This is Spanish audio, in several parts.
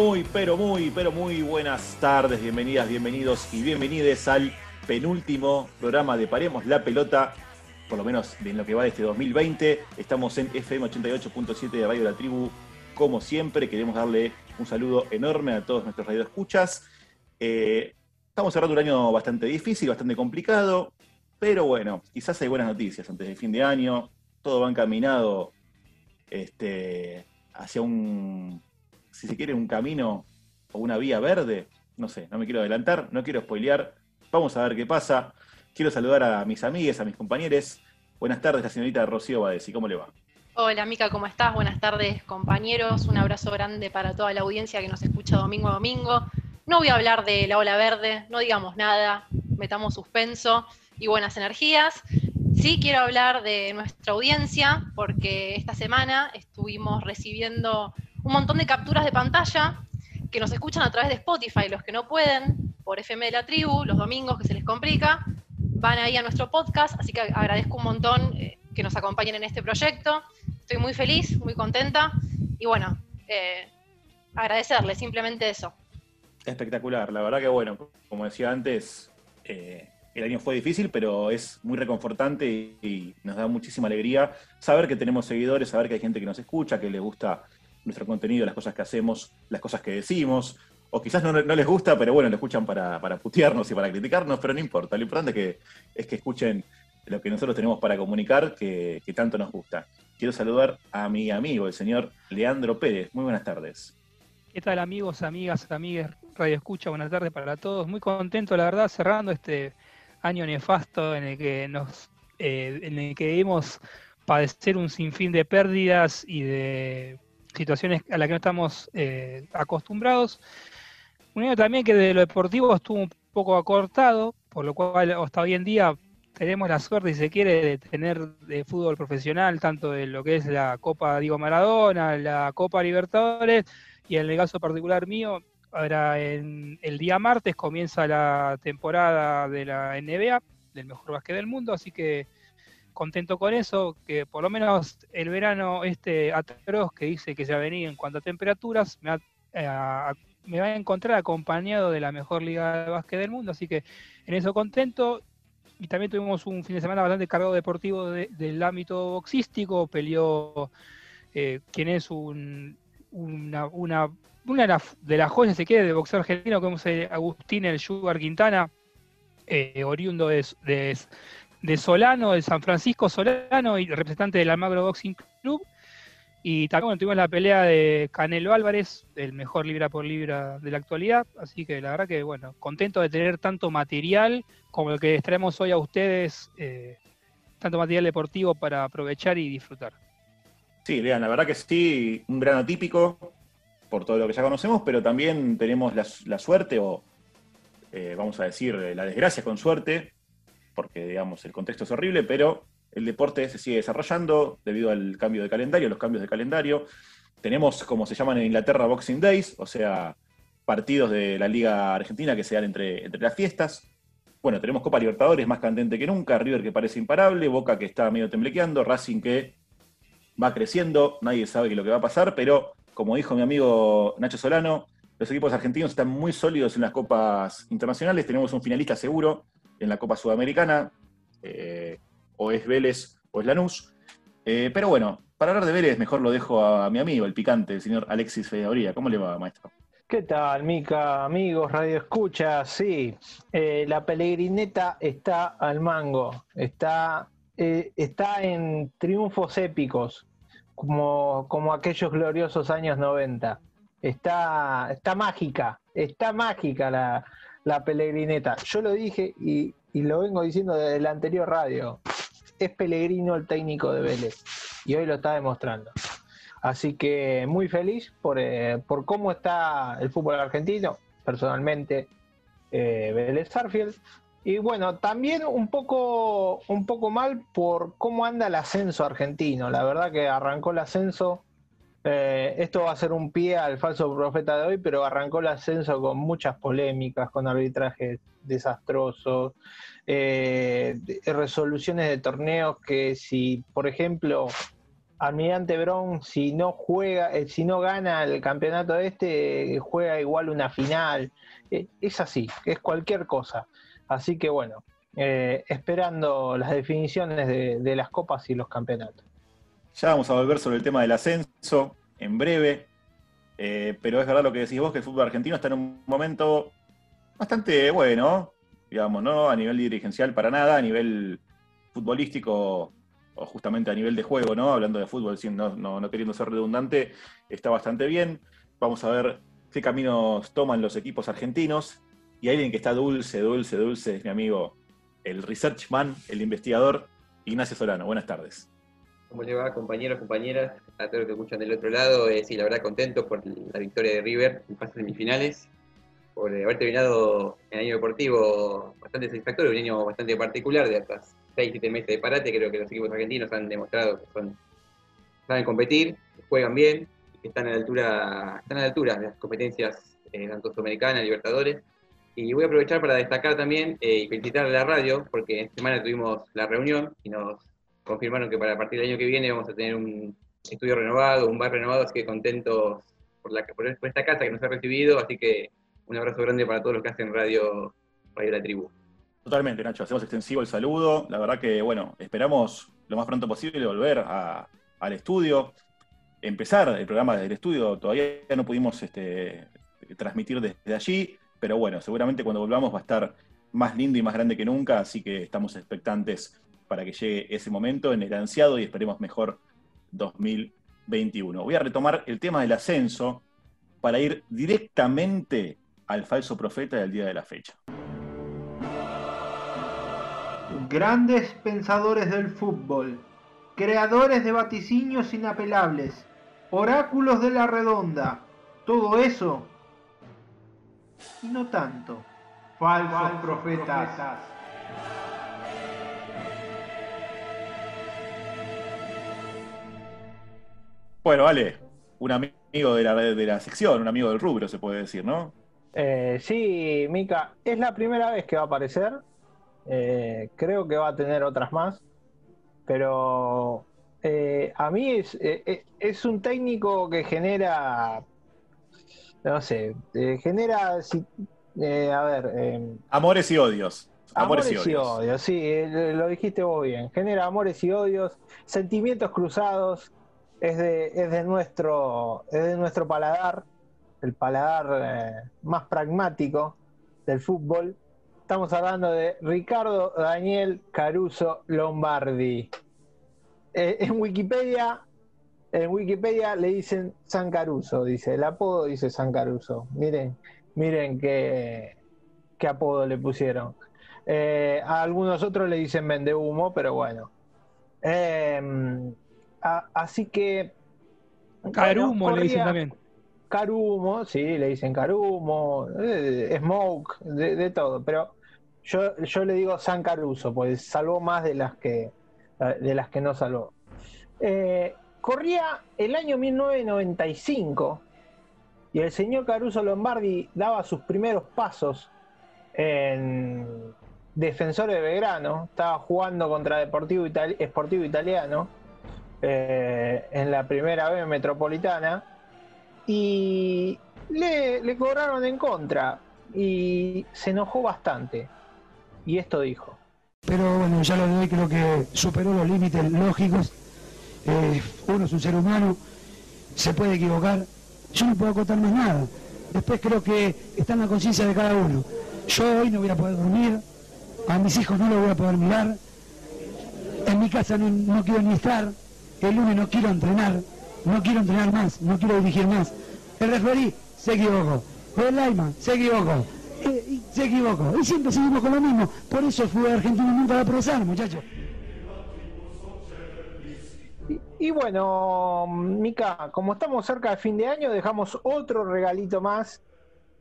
Muy, pero muy, pero muy buenas tardes, bienvenidas, bienvenidos y bienvenides al penúltimo programa de Paremos la Pelota, por lo menos en lo que va de este 2020. Estamos en FM 88.7 de Radio La Tribu. Como siempre, queremos darle un saludo enorme a todos nuestros radioescuchas. Eh, estamos cerrando un año bastante difícil, bastante complicado, pero bueno, quizás hay buenas noticias antes del fin de año. Todo va encaminado este, hacia un si se quiere, un camino o una vía verde. No sé, no me quiero adelantar, no quiero spoilear. Vamos a ver qué pasa. Quiero saludar a mis amigas, a mis compañeros. Buenas tardes, la señorita Rocío Badesi. ¿Cómo le va? Hola, Mica, ¿cómo estás? Buenas tardes, compañeros. Un abrazo grande para toda la audiencia que nos escucha domingo a domingo. No voy a hablar de la ola verde, no digamos nada, metamos suspenso y buenas energías. Sí quiero hablar de nuestra audiencia, porque esta semana estuvimos recibiendo un montón de capturas de pantalla que nos escuchan a través de Spotify. Los que no pueden, por FM de la Tribu, los domingos que se les complica, van ahí a nuestro podcast. Así que agradezco un montón eh, que nos acompañen en este proyecto. Estoy muy feliz, muy contenta. Y bueno, eh, agradecerles, simplemente eso. Espectacular, la verdad que bueno, como decía antes, eh, el año fue difícil, pero es muy reconfortante y, y, nos da muchísima alegría saber que tenemos seguidores, saber que hay gente que nos escucha, que le gusta nuestro contenido, las cosas que hacemos, las cosas que decimos, o quizás no, les gusta, pero bueno, lo escuchan para, putearnos y para criticarnos, pero no importa, lo importante es que, es que escuchen lo que nosotros tenemos para comunicar, que, tanto nos gusta. Quiero saludar a mi amigo, el señor Leandro Pérez. Muy buenas tardes. ¿Qué tal amigos, amigas, amigas, Radio Escucha? Buenas tardes para todos. Muy contento, la verdad, cerrando este año nefasto en el que nos, eh, en el que hemos padecer un sinfín de pérdidas y de situaciones a las que no estamos eh, acostumbrados. Un año también que de lo deportivo estuvo un poco acortado, por lo cual hasta hoy en día tenemos la suerte, si se quiere, de tener de fútbol profesional, tanto de lo que es la Copa Diego Maradona, la Copa Libertadores, y en el caso particular mío, ahora en el día martes comienza la temporada de la NBA, del mejor básquet del mundo, así que contento con eso, que por lo menos el verano este atroz que dice que ha venido en cuanto a temperaturas, me, eh, va, a encontrar acompañado de la mejor liga de básquet del mundo, así que en eso contento. Y también tuvimos un fin de semana bastante cargado deportivo del ámbito boxístico, peleó eh, quien es un, una, una, una, de las joyas, se quiere, de boxeo argentino, como es Agustín El Sugar Quintana, eh, oriundo de, de Solano, de San Francisco Solano y representante del Almagro Boxing Club. Y también tuvimos la pelea de Canelo Álvarez, el mejor libra por libra de la actualidad. Así que la verdad que, bueno, contento de tener tanto material como el que estaremos hoy a ustedes, eh, tanto material deportivo para aprovechar y disfrutar. Sí, vean, la verdad que sí, un gran atípico por todo lo que ya conocemos, pero también tenemos la, suerte, o eh, vamos a decir, la desgracia con suerte, porque digamos el contexto es horrible, pero el deporte se sigue desarrollando debido al cambio de calendario, los cambios de calendario. Tenemos, como se llaman en Inglaterra, Boxing Days, o sea, partidos de la Liga Argentina que se dan entre, entre las fiestas. Bueno, tenemos Copa Libertadores más candente que nunca, River que parece imparable, Boca que está medio temblequeando, Racing que va creciendo, nadie sabe lo que va a pasar, pero como dijo mi amigo Nacho Solano, los equipos argentinos están muy sólidos en las copas internacionales, tenemos un finalista seguro, en la Copa Sudamericana, eh, o es Vélez o es Lanús. Eh, pero bueno, para hablar de Vélez, mejor lo dejo a mi amigo, el picante, el señor Alexis Fedoría. ¿Cómo le va, maestro? ¿Qué tal, Mica? Amigos, Radio Escucha, sí, eh, la peregrineta está al mango, está, está en triunfos épicos, como, como aquellos gloriosos años 90. Está, está mágica, está mágica la, la Pelegrineta. Yo lo dije y, lo vengo diciendo desde la anterior radio. Es Pellegrino el técnico de Vélez y hoy lo está demostrando. Así que muy feliz por, eh, cómo está el fútbol argentino, personalmente, eh, Vélez Sarfield. Y bueno, también un poco, un poco mal por cómo anda el ascenso argentino. La verdad que arrancó el ascenso eh, esto va a ser un pie al falso profeta de hoy, pero arrancó el ascenso con muchas polémicas, con arbitrajes desastrosos, eh, resoluciones de torneos que si, por ejemplo, Almirante Brown, si no juega, eh, si no gana el campeonato este, juega igual una final. Es así, es cualquier cosa. Así que bueno, esperando las definiciones de, las copas y los campeonatos. Ya vamos a volver sobre el tema del ascenso en breve, pero es verdad lo que decís vos, que el fútbol argentino está en un momento bastante bueno, digamos, ¿no? A nivel dirigencial para nada, a nivel futbolístico o justamente a nivel de juego, ¿no? Hablando de fútbol, no, no, queriendo ser redundante, está bastante bien. Vamos a ver qué caminos toman los equipos argentinos. Y alguien que está dulce, dulce, dulce, es mi amigo, el researchman, el investigador, Ignacio Solano. Buenas tardes. ¿Cómo le va, compañeros, compañeras? A todos los que escuchan del otro lado, eh, sí, la verdad contento por la victoria de River en de semifinales, por haber terminado el año deportivo bastante satisfactorio, un año bastante particular de atrás 6, 7 meses de parate, creo que los equipos argentinos han demostrado que son, saben competir, juegan bien, que están a la altura, están a la altura de las competencias eh, tanto sudamericanas, libertadores. Y voy a aprovechar para destacar también eh, y felicitar a la radio, porque esta semana tuvimos la reunión y nos confirmaron que para partir del año que viene vamos a tener un estudio renovado, un bar renovado, así que contentos por esta casa que nos ha recibido, así que un abrazo grande para todos los que hacen radio, Radio La Tribu. Totalmente, Nacho, hacemos extensivo el saludo. La verdad que, bueno, esperamos lo más pronto posible volver al estudio, empezar el programa desde el estudio. Todavía no pudimos este, transmitir desde allí, pero bueno, seguramente cuando volvamos va a estar más lindo y más grande que nunca, así que estamos expectantes para que llegue ese momento en el ansiado y esperemos mejor 2021. Voy a retomar el tema del ascenso para ir directamente al falso profeta del día de la fecha. Grandes pensadores del fútbol, creadores de vaticinios inapelables, oráculos de la redonda, todo eso y no tanto. Falsos, profetas. Bueno, vale, un amigo de la, de la sección, un amigo del rubro, se puede decir, ¿no? Eh, sí, Mica, es la primera vez que va a aparecer eh, creo que va a tener otras más, pero eh, a mí es, es, un técnico que genera, no sé, genera, a ver... Em, amores y odios. Amores, y, odios. sí, lo dijiste vos bien. Genera amores y odios, sentimientos cruzados, es de, es de, nuestro, es de nuestro paladar, el paladar más pragmático del fútbol Estamos hablando de Ricardo Daniel Caruso Lombardi. Eh, en Wikipedia, en Wikipedia le dicen San Caruso, dice, el apodo dice San Caruso. Miren, miren qué, qué apodo le pusieron. Eh, a algunos otros le dicen vende humo, pero bueno. Em, así que. Carumo le dicen también. Carumo, sí, le dicen Carumo, eh, Smoke, de, todo, pero yo, yo le digo San Caruso, pues salvó más de las que, de las que no salvó. Eh, corría el año 1995 y el señor Caruso Lombardi daba sus primeros pasos en Defensor de Belgrano, estaba jugando contra Deportivo Sportivo Italiano eh, en la primera B metropolitana y le, cobraron en contra y se enojó bastante y esto dijo. Pero bueno, ya lo de hoy creo que superó los límites lógicos. Eh, uno es un ser humano, se puede equivocar. Yo no puedo acotar más nada. Después creo que está en la conciencia de cada uno. Yo hoy no voy a poder dormir, a mis hijos no los voy a poder mirar, en mi casa no, quiero ni estar, el lunes no quiero entrenar, no quiero entrenar más, no quiero dirigir más. El referí se equivocó, el Laima se equivocó, y se equivocó. Y siempre seguimos con lo mismo. Por eso el fútbol argentino nunca va a progresar, muchachos. Y, bueno, Mica, como estamos cerca del fin de año, dejamos otro regalito más,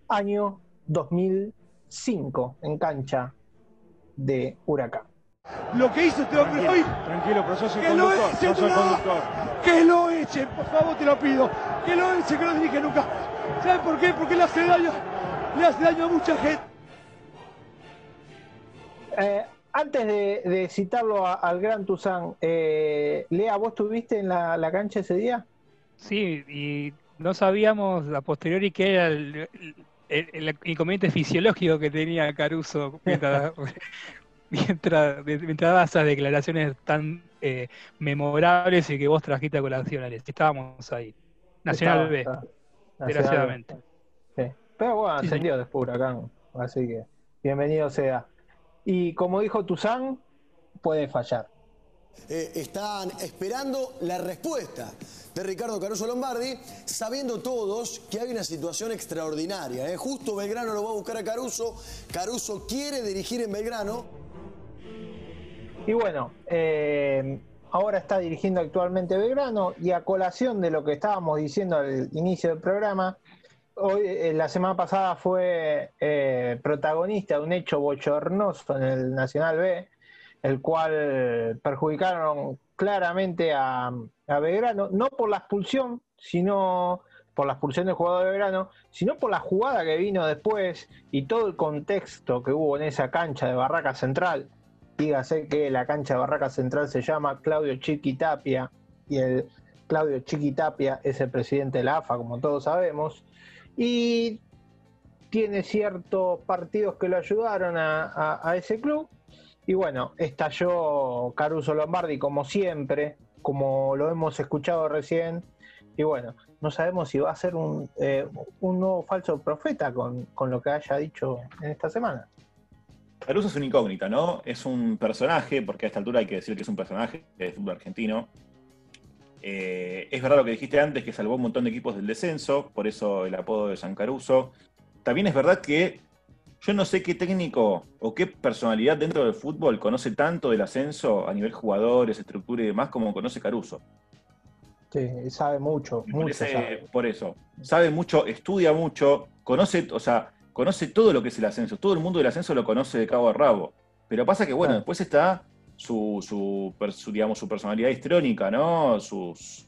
año 2005, en cancha de Huracán. Lo que hizo este hombre hoy. Tranquilo, pero sos el conductor. sos el conductor. Que lo echen, por favor, te lo pido. Que lo echen, que no dirige nunca. ¿Saben por qué? Porque le hace daño le hace daño a mucha gente. Eh, antes de, citarlo al gran Tuzán, eh, Lea, ¿vos estuviste en la, cancha ese día? Sí, y no sabíamos a posteriori qué era el, inconveniente fisiológico que tenía Caruso mientras, mientras, daba esas declaraciones tan eh, memorables y que vos trajiste a colación, Estábamos ahí. Nacional B, desgraciadamente. Pero bueno, ascendió después Huracán, así que bienvenido sea. Y como dijo Tuzán, puede fallar. Eh, están esperando la respuesta de Ricardo Caruso Lombardi, sabiendo todos que hay una situación extraordinaria. ¿eh? Justo Belgrano lo va a buscar a Caruso, Caruso quiere dirigir en Belgrano. Y bueno, eh, ahora está dirigiendo actualmente Belgrano y a colación de lo que estábamos diciendo al inicio del programa, hoy, eh, la semana pasada fue eh, protagonista de un hecho bochornoso en el Nacional B, el cual perjudicaron claramente a, a Belgrano, no por la expulsión, sino por la expulsión del jugador de Belgrano, sino por la jugada que vino después y todo el contexto que hubo en esa cancha de Barraca Central. Dígase que la cancha de Barraca Central se llama Claudio Chiquitapia y el Claudio Chiquitapia es el presidente de la AFA, como todos sabemos y tiene ciertos partidos que lo ayudaron a, ese club. Y bueno, estalló Caruso Lombardi como siempre, como lo hemos escuchado recién. Y bueno, no sabemos si va a ser un, eh, un nuevo falso profeta con, con, lo que haya dicho en esta semana. Caruso es una incógnita, ¿no? Es un personaje, porque a esta altura hay que decir que es un personaje del fútbol argentino. Eh, es verdad lo que dijiste antes, que salvó un montón de equipos del descenso, por eso el apodo de San Caruso. También es verdad que yo no sé qué técnico o qué personalidad dentro del fútbol conoce tanto del ascenso a nivel jugadores, estructura y demás como conoce Caruso. Sí, sabe mucho, mucho Por eso, sabe mucho, estudia mucho, conoce, o sea, conoce todo lo que es el ascenso. Todo el mundo del ascenso lo conoce de cabo a rabo. Pero pasa que, bueno, después está su, su, digamos, su personalidad histrónica, ¿no? Sus,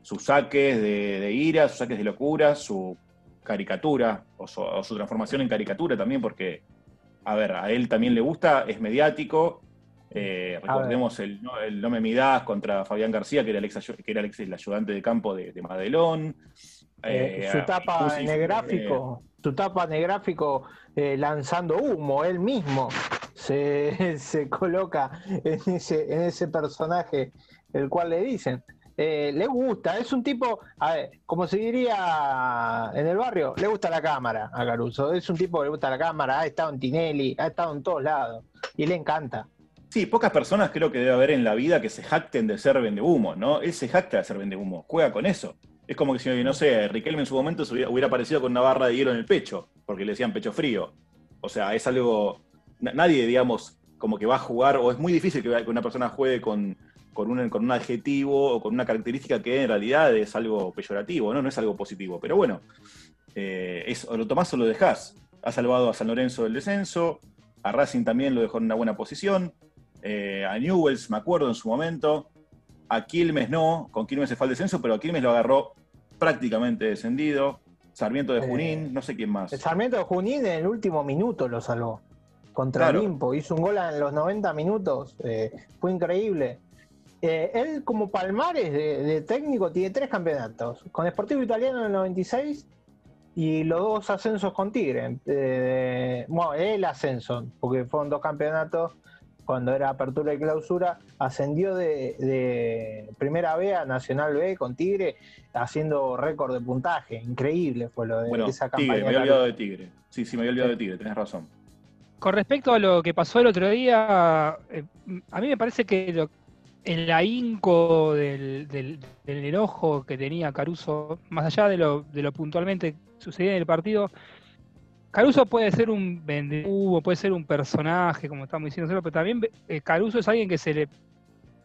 sus saques de, ira, sus saques de locura, su caricatura o su, transformación en caricatura también, porque, a ver, a él también le gusta, es mediático. Eh, recordemos el, el, No me midas contra Fabián García, que era el, ex, que era el, ayudante de campo de, Madelón. Eh, su tapa en el gráfico, su tapa el gráfico lanzando humo él mismo se, se coloca en ese, en ese personaje el cual le dicen. Eh, le gusta, es un tipo, como se diría en el barrio, le gusta la cámara a Caruso, es un tipo que le gusta la cámara, ha estado en Tinelli, ha estado en todos lados y le encanta. Sí, pocas personas creo que debe haber en la vida que se jacten de ser vende humo, ¿no? Él se jacta de ser vende humo, juega con eso. Es como que si, no sé, Riquelme en su momento hubiera, aparecido con una barra de hielo en el pecho, porque le decían pecho frío. O sea, es algo nadie, digamos, como que va a jugar, o es muy difícil que una persona juegue con, con, un, con un adjetivo o con una característica que en realidad es algo peyorativo, ¿no? No es algo positivo. Pero bueno, eh, o lo tomás o lo dejás. Ha salvado a San Lorenzo del descenso, a Racing también lo dejó en una buena posición, eh, a Newells, me acuerdo en su momento, a Quilmes no, con Quilmes se fue al descenso, pero a Quilmes lo agarró prácticamente descendido. Sarmiento de eh, Junín, no sé quién más. El Sarmiento de Junín en el último minuto lo salvó contra el Olimpo. Hizo un gol en los 90 minutos. Eh, fue increíble. Eh, él, como Palmares de, técnico, tiene tres campeonatos: con Sportivo Italiano en el 96 y los dos ascensos con Tigre. Bueno, el ascenso, porque fueron dos campeonatos cuando era apertura y clausura, ascendió de, primera B a Nacional B con Tigre, haciendo récord de puntaje. Increíble fue lo de esa campaña. Tigre, me había olvidado de Tigre. Sí, sí, me había olvidado de Tigre, tenés razón. Con respecto a lo que pasó el otro día, eh, a mí me parece que el ahínco del, del, enojo que tenía Caruso, más allá de lo, de lo puntualmente sucedía en el partido, Caruso puede ser un vendehubo, puede ser un personaje, como estamos diciendo, pero también eh, Caruso es alguien que se le,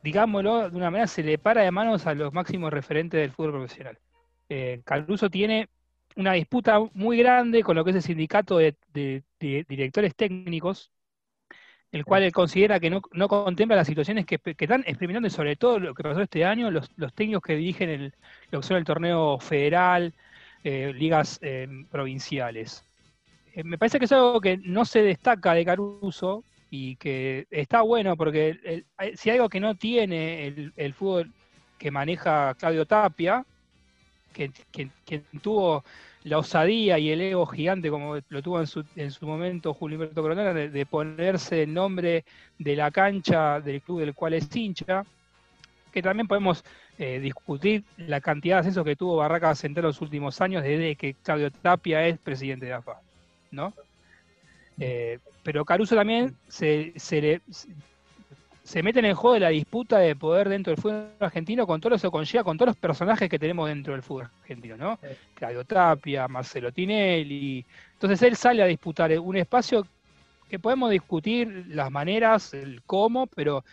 digámoslo de una manera, se le para de manos a los máximos referentes del fútbol profesional. Eh, Caruso tiene una disputa muy grande con lo que es el sindicato de, directores técnicos, el cual él considera que no, contempla las situaciones que, están experimentando, sobre todo lo que pasó este año, los, técnicos que dirigen el, lo que son el torneo federal, eh, ligas provinciales. Eh, me parece que es algo que no se destaca de Caruso, y que está bueno porque si algo que no tiene el, fútbol que maneja Claudio Tapia, que, tuvo la osadía y el ego gigante como lo tuvo en su, en su momento Julio Humberto Coronel, de, ponerse el nombre de la cancha del club del cual es hincha, que también podemos eh, discutir la cantidad de ascensos que tuvo Barraca Central en los últimos años desde que Claudio Tapia es presidente de AFA, ¿no? Eh, pero Caruso también se, se, se, mete en el juego de la disputa de poder dentro del fútbol argentino con todo eso conlleva, con todos los personajes que tenemos dentro del fútbol argentino, ¿no? Claudio Tapia, Marcelo Tinelli. Entonces él sale a disputar un espacio que podemos discutir las maneras, el cómo, pero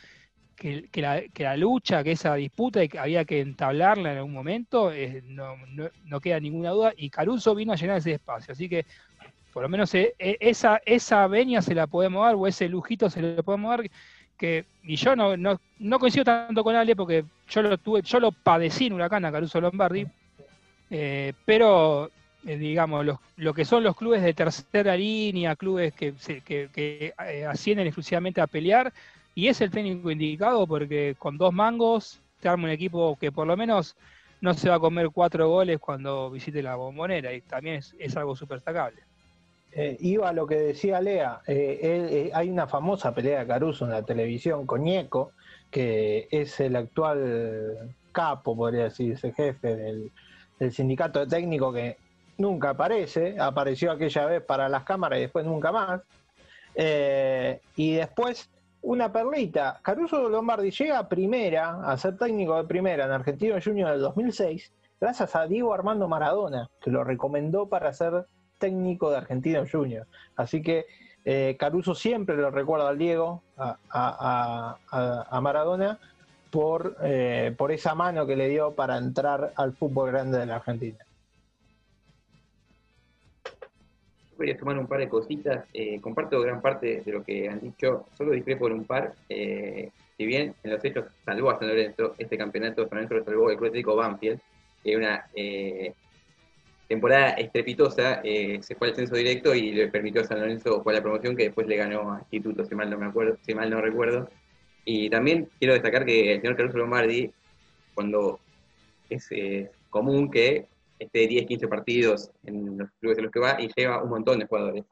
que, la, lucha, que esa disputa que había que entablarla en algún momento, eh, no, no, queda ninguna duda, y Caruso vino a llenar ese espacio. Así que por lo menos eh, eh, esa, esa veña se la podemos dar, o ese lujito se lo podemos dar, que, y yo no, no, coincido tanto con Ale porque yo lo tuve, yo lo padecí en Huracán a Caruso Lombardi, pero digamos, lo que son los clubes de tercera línea, clubes que, que, que ascienden exclusivamente a pelear, y es el técnico indicado porque con dos mangos te arma un equipo que por lo menos no se va a comer cuatro goles cuando visite la bombonera y también es, algo súper destacable. Eh, iba a lo que decía Lea, eh, eh, hay una famosa pelea de Caruso en la televisión con Ñeco, que es el actual capo, podría decirse, jefe del, sindicato de técnico que nunca aparece, apareció aquella vez para las cámaras y después nunca más. y después una perlita. Caruso Lombardi llega a primera, a ser técnico de primera en Argentino Junior del 2006, gracias a Diego Armando Maradona, que lo recomendó para ser técnico de Argentino Junior. Así que eh, Caruso siempre lo recuerda al Diego, a, Maradona, por, eh, por esa mano que le dio para entrar al fútbol grande de la Argentina. quería tomar un par de cositas. Eh, comparto gran parte de lo que han dicho, solo discrepo en un par. Si bien en los hechos salvó a San Lorenzo, este campeonato San Lorenzo lo salvó el Club Banfield, que una temporada estrepitosa, se fue al censo directo y le permitió a San Lorenzo jugar la promoción que después le ganó a Instituto, si mal no me acuerdo, si mal no recuerdo. Y también quiero destacar que el señor Caruso Lombardi, cuando es común que este 10, 15 partidos en los clubes en los que va y lleva un montón de jugadores.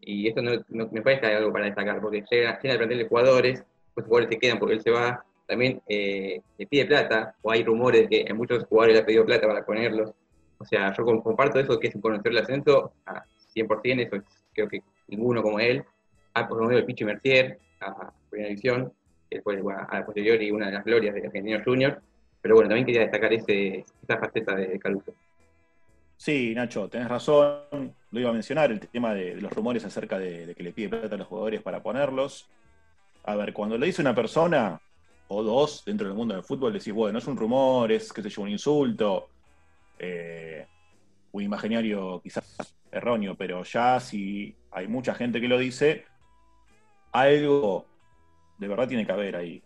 Y esto no, me parece algo para destacar, porque llega, tiene el plantel de jugadores, los jugadores se quedan porque él se va, también eh, le pide plata, o hay rumores de que a muchos jugadores le ha pedido plata para ponerlos. O sea, yo comparto eso que es conocer el ascenso a 100%, eso creo que ninguno como él, ha promovido el Pichi Mercier a Primera División, que después a la posterior y una de las glorias de Argentino Junior, pero bueno, también quería destacar ese, esa faceta de Caruso. Sí, Nacho, tenés razón. Lo iba a mencionar, el tema de, los rumores acerca de, que le pide plata a los jugadores para ponerlos. A ver, cuando lo dice una persona o dos dentro del mundo del fútbol, decís, bueno, es un rumor, es, qué sé yo, un insulto, eh, un imaginario quizás erróneo, pero ya si hay mucha gente que lo dice, algo de verdad tiene que haber ahí.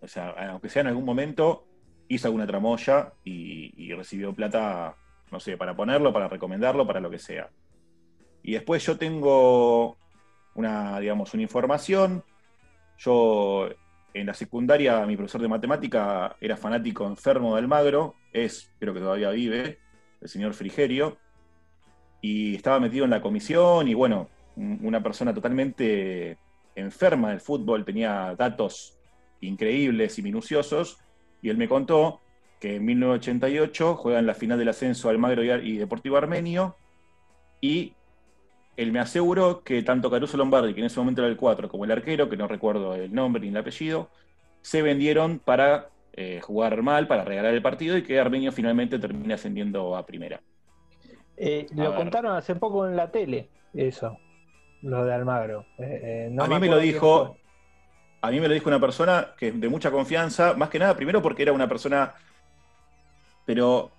O sea, aunque sea en algún momento, hizo alguna tramoya y recibió plata no sé, para ponerlo, para recomendarlo, para lo que sea. Y después yo tengo una, digamos, una información. Yo en la secundaria, mi profesor de matemática era fanático enfermo de Almagro, es, creo que todavía vive, el señor Frigerio, y estaba metido en la comisión y bueno, una persona totalmente enferma del fútbol, tenía datos increíbles y minuciosos, y él me contó que en 1988 juegan la final del ascenso Almagro y Deportivo Armenio, y él me aseguró que tanto Caruso Lombardi, que en ese momento era el 4, como el arquero, que no recuerdo el nombre ni el apellido, se vendieron para eh, jugar mal, para regalar el partido, y que Armenio finalmente termina ascendiendo a primera. Eh, lo contaron hace poco en la tele, eso, lo de Almagro. Eh, a mí me lo dijo... A mí me lo dijo una persona que de mucha confianza, más que nada, primero porque era una persona pero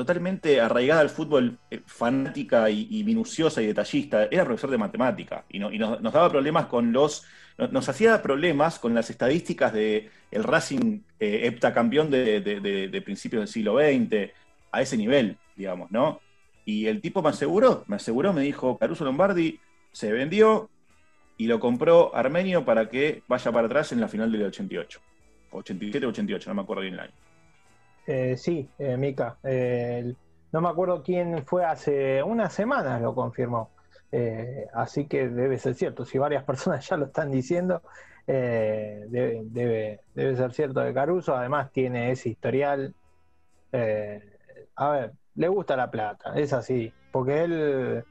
totalmente arraigada al fútbol, eh, fanática y, minuciosa y detallista. Era profesor de matemática y, nos, daba problemas con los. Nos, hacía problemas con las estadísticas del el Racing eh, heptacampeón de, principios del siglo XX, a ese nivel, digamos, ¿no? Y el tipo me aseguró, me aseguró, me dijo, Caruso Lombardi se vendió y lo compró Armenio para que vaya para atrás en la final del 88. 87 88, no me acuerdo bien el año. Eh, sí, eh, Mica. no me acuerdo quién fue hace unas semanas, lo confirmó. Eh, así que debe ser cierto. Si varias personas ya lo están diciendo, eh, debe, ser cierto de Caruso. Además, tiene ese historial. Eh, a ver, le gusta la plata, es así. Porque él,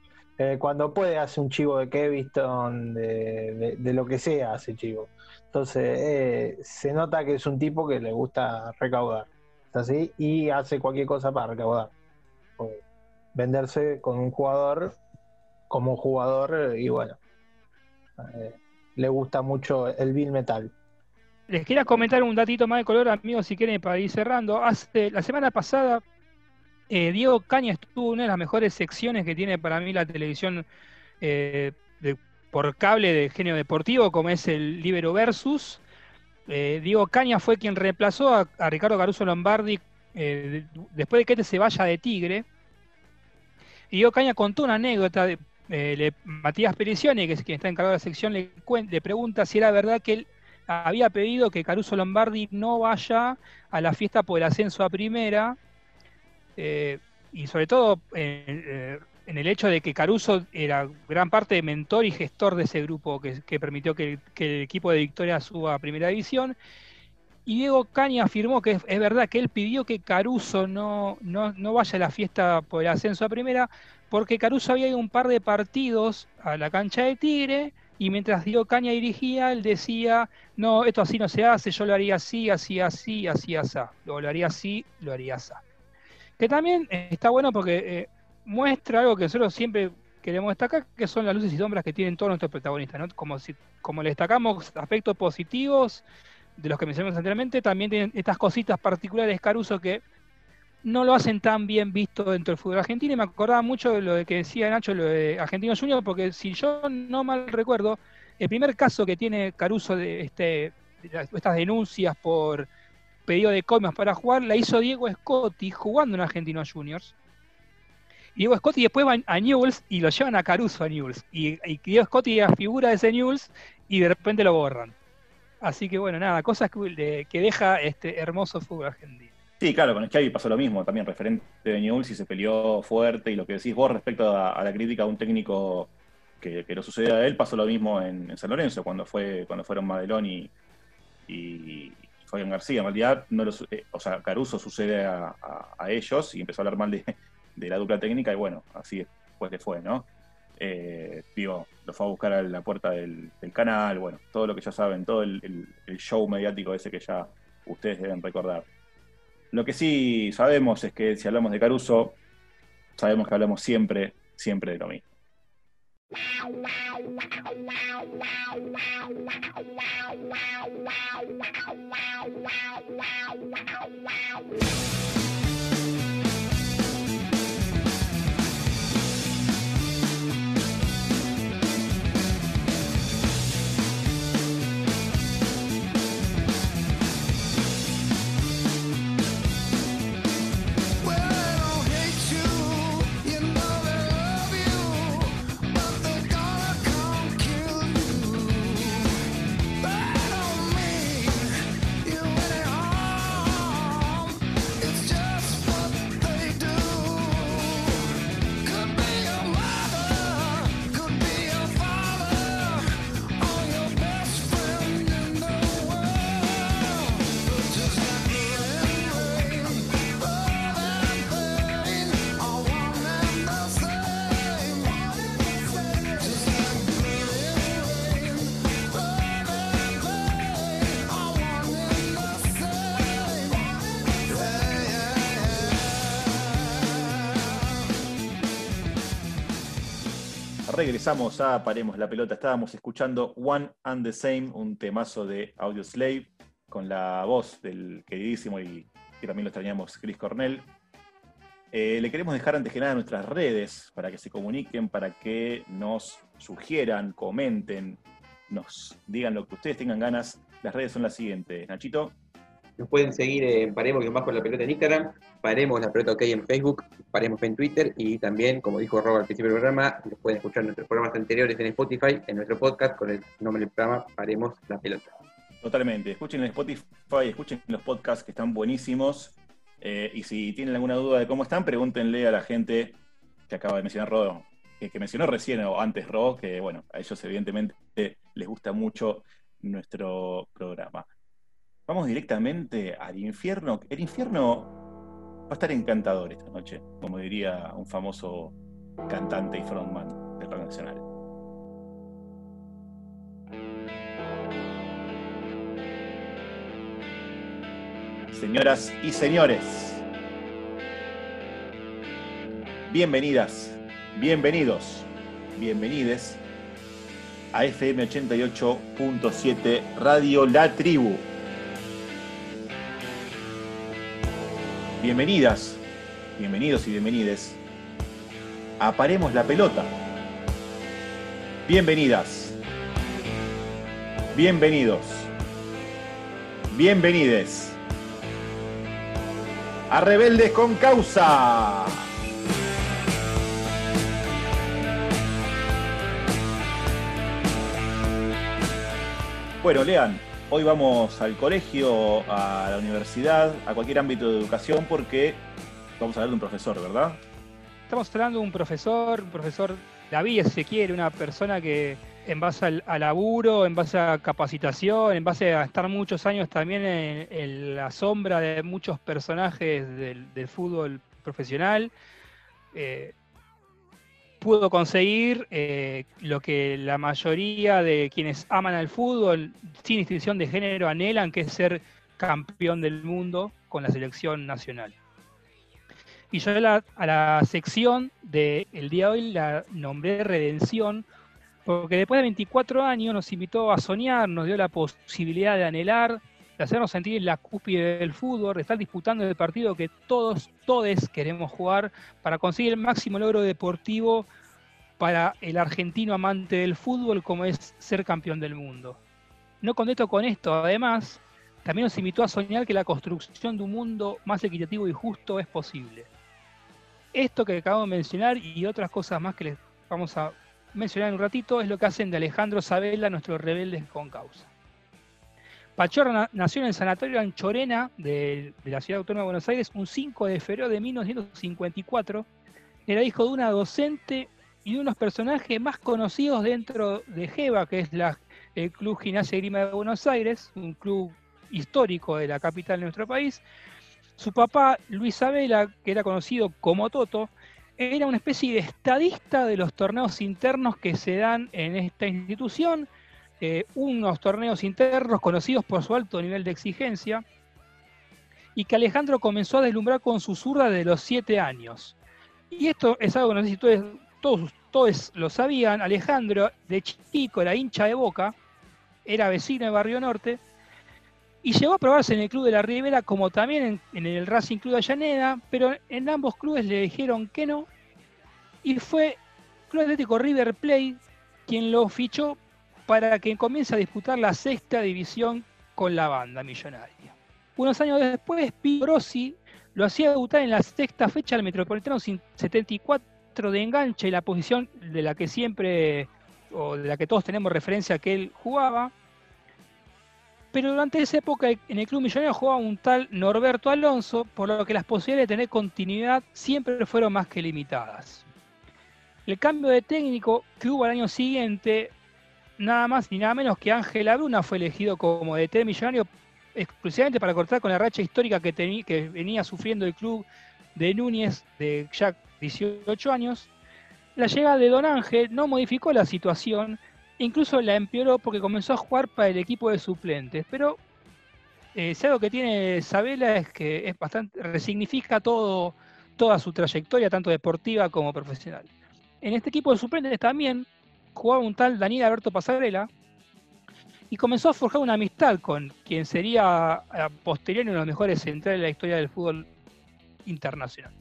cuando puede, hace un chivo de Keviston, de, de- de lo que sea, hace chivo. Entonces, se nota que es un tipo que le gusta recaudar. ¿Es así? Y hace cualquier cosa para recaudar. Venderse con un jugador como jugador, y bueno, eh, le gusta mucho el Bill Metal. Les quería comentar un datito más de color, amigos, si quieren, para ir cerrando. Hace, la semana pasada, eh, Diego Caña estuvo en una de las mejores secciones que tiene para mí la televisión eh, por cable de genio deportivo, como es el Libero Versus. Eh, Diego Caña fue quien reemplazó a, Ricardo Caruso Lombardi eh, de- después de que este se vaya de Tigre. Y Diego Caña contó una anécdota. de- eh, le- Matías Pericione, que es quien está encargado de la sección, le, le pregunta si era verdad que él había pedido que Caruso Lombardi no vaya a la fiesta por el ascenso a primera, eh, y sobre todo en el hecho de que Caruso era gran parte de mentor y gestor de ese grupo que, permitió que, el- equipo de Victoria suba a primera división. Y Diego Caña afirmó que es, verdad que él pidió que Caruso no, no, no vaya a la fiesta por el ascenso a primera, porque Caruso había ido un par de partidos a la cancha de Tigre, y mientras Diego Caña dirigía, él decía, no, esto así no se hace, yo lo haría así, así, así, así, así, lo, haría así, lo haría así. Que también está bueno porque eh, muestra algo que nosotros siempre queremos destacar, que son las luces y sombras que tienen todos nuestros protagonistas, ¿no? Como, si, como le destacamos aspectos positivos de los que mencionamos anteriormente, también tienen estas cositas particulares Caruso que no lo hacen tan bien visto dentro del fútbol argentino y me acordaba mucho de lo que decía Nacho, lo de Argentinos Juniors, porque si yo no mal recuerdo, el primer caso que tiene Caruso de, este, de estas denuncias por pedido de comas para jugar, la hizo Diego Scotti jugando en Argentinos Juniors. Y Diego Scotti después va a Newell's y lo llevan a Caruso a Newell's. Y, y Diego Scotti figura de ese Newell's y de repente lo borran. Así que bueno, nada, cosas que, de- que deja este hermoso fútbol argentino. Sí, claro, con Xavi pasó lo mismo, también referente de Newell's y se peleó fuerte y lo que decís vos respecto a, la crítica de un técnico que, que lo sucedió a él, pasó lo mismo en, San Lorenzo, cuando fue cuando fueron Madelón y, y Fabián García. En realidad, no lo eh, o sea, Caruso sucede a ellos y empezó a hablar mal de, de la dupla técnica y bueno, así después le fue, ¿no? Eh, lo fue a buscar a la puerta del, canal, bueno, todo lo que ya saben, todo el, el- el show mediático ese que ya ustedes deben recordar. Lo que sí sabemos es que si hablamos de Caruso, sabemos que hablamos siempre, siempre de lo mismo. Regresamos a Paremos la Pelota. Estábamos escuchando One and the Same, un temazo de Audio Slave, con la voz del queridísimo y que también lo extrañamos, Chris Cornell. Eh, le queremos dejar antes que nada nuestras redes para que se comuniquen, para que nos sugieran, comenten, nos digan lo que ustedes tengan ganas. Las redes son las siguientes. Nachito, Nos pueden seguir en Paremos que bajo la pelota en Instagram, Paremos la pelota OK en Facebook, Paremos en Twitter y también, como dijo Rob al principio del programa, nos pueden escuchar nuestros programas anteriores en Spotify, en nuestro podcast con el nombre del programa Paremos la pelota. Totalmente. Escuchen en Spotify, escuchen los podcasts que están buenísimos. Eh, y si tienen alguna duda de cómo están, pregúntenle a la gente que acaba de mencionar Rodo, que, que mencionó recién o antes Rodo, que bueno, a ellos evidentemente les gusta mucho nuestro programa. Vamos directamente al infierno. El infierno va a estar encantador esta noche, como diría un famoso cantante y frontman del rock nacional. Señoras y señores, bienvenidas, bienvenidos, bienvenides a FM 88.7 Radio La Tribu. Bienvenidas, bienvenidos y bienvenides a Paremos la Pelota. Bienvenidas, bienvenidos, bienvenides a Rebeldes con Causa. Bueno, lean, hoy vamos al colegio, a la universidad, a cualquier ámbito de educación porque vamos a hablar de un profesor, ¿verdad? Estamos hablando de un profesor, un profesor la si se quiere, una persona que en base al, laburo, en base a capacitación, en base a estar muchos años también en, la sombra de muchos personajes del, fútbol profesional, eh, pudo conseguir eh, lo que la mayoría de quienes aman al fútbol, sin distinción de género, anhelan, que es ser campeón del mundo con la selección nacional. Y yo a la, a la sección del día de hoy la nombré Redención, porque después de 24 años nos invitó a soñar, nos dio la posibilidad de anhelar, de hacernos sentir en la cúspide del fútbol, de estar disputando el partido que todos, todos queremos jugar para conseguir el máximo logro deportivo para el argentino amante del fútbol como es ser campeón del mundo. No contento con esto, además, también nos invitó a soñar que la construcción de un mundo más equitativo y justo es posible. Esto que acabo de mencionar y otras cosas más que les vamos a mencionar en un ratito es lo que hacen de Alejandro Sabela, nuestro rebelde con causa. Pachorra nació en el Sanatorio Anchorena de, la Ciudad Autónoma de Buenos Aires un 5 de febrero de 1954. Era hijo de una docente y de unos personajes más conocidos dentro de GEBA, que es el Club Gimnasia Grima de Buenos Aires, un club histórico de la capital de nuestro país. Su papá, Luis Abela, que era conocido como Toto, era una especie de estadista de los torneos internos que se dan en esta institución eh, unos torneos internos conocidos por su alto nivel de exigencia, y que Alejandro comenzó a deslumbrar con su zurda de los siete años. Y esto es algo que no sé si todos, todos, lo sabían, Alejandro de chico era hincha de Boca, era vecino de Barrio Norte, y llegó a probarse en el Club de la Ribera como también en, el Racing Club de Ayaneda, pero en ambos clubes le dijeron que no, y fue Club Atlético River Plate quien lo fichó para que comience a disputar la sexta división con la banda millonaria. Unos años después, Rossi lo hacía debutar en la sexta fecha del Metropolitano 74 de enganche, y la posición de la que siempre, o de la que todos tenemos referencia que él jugaba. Pero durante esa época en el Club Millonario jugaba un tal Norberto Alonso, por lo que las posibilidades de tener continuidad siempre fueron más que limitadas. El cambio de técnico que hubo al año siguiente nada más ni nada menos que Ángel Bruna fue elegido como DT millonario exclusivamente para cortar con la racha histórica que, que venía sufriendo el club de Núñez de ya 18 años. La llegada de Don Ángel no modificó la situación, incluso la empeoró porque comenzó a jugar para el equipo de suplentes. Pero eh, si que tiene Sabela es que es bastante, resignifica todo, toda su trayectoria, tanto deportiva como profesional. En este equipo de suplentes también jugaba un tal Daniel Alberto Pasarela y comenzó a forjar una amistad con quien sería a posterior uno de los mejores centrales de la historia del fútbol internacional.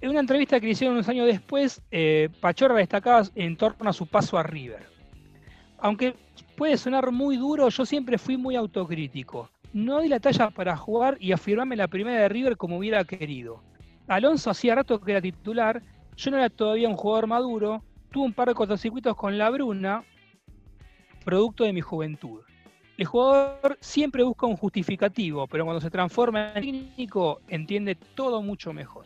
En una entrevista que le hicieron unos años después, eh, Pachorra destacaba en torno a su paso a River. Aunque puede sonar muy duro, yo siempre fui muy autocrítico. no di la talla para jugar y afirmarme la primera de River como hubiera querido. Alonso hacía rato que era titular, yo no era todavía un jugador maduro, tuve un par de cortocircuitos con la Bruna, producto de mi juventud. El jugador siempre busca un justificativo, pero cuando se transforma en técnico entiende todo mucho mejor.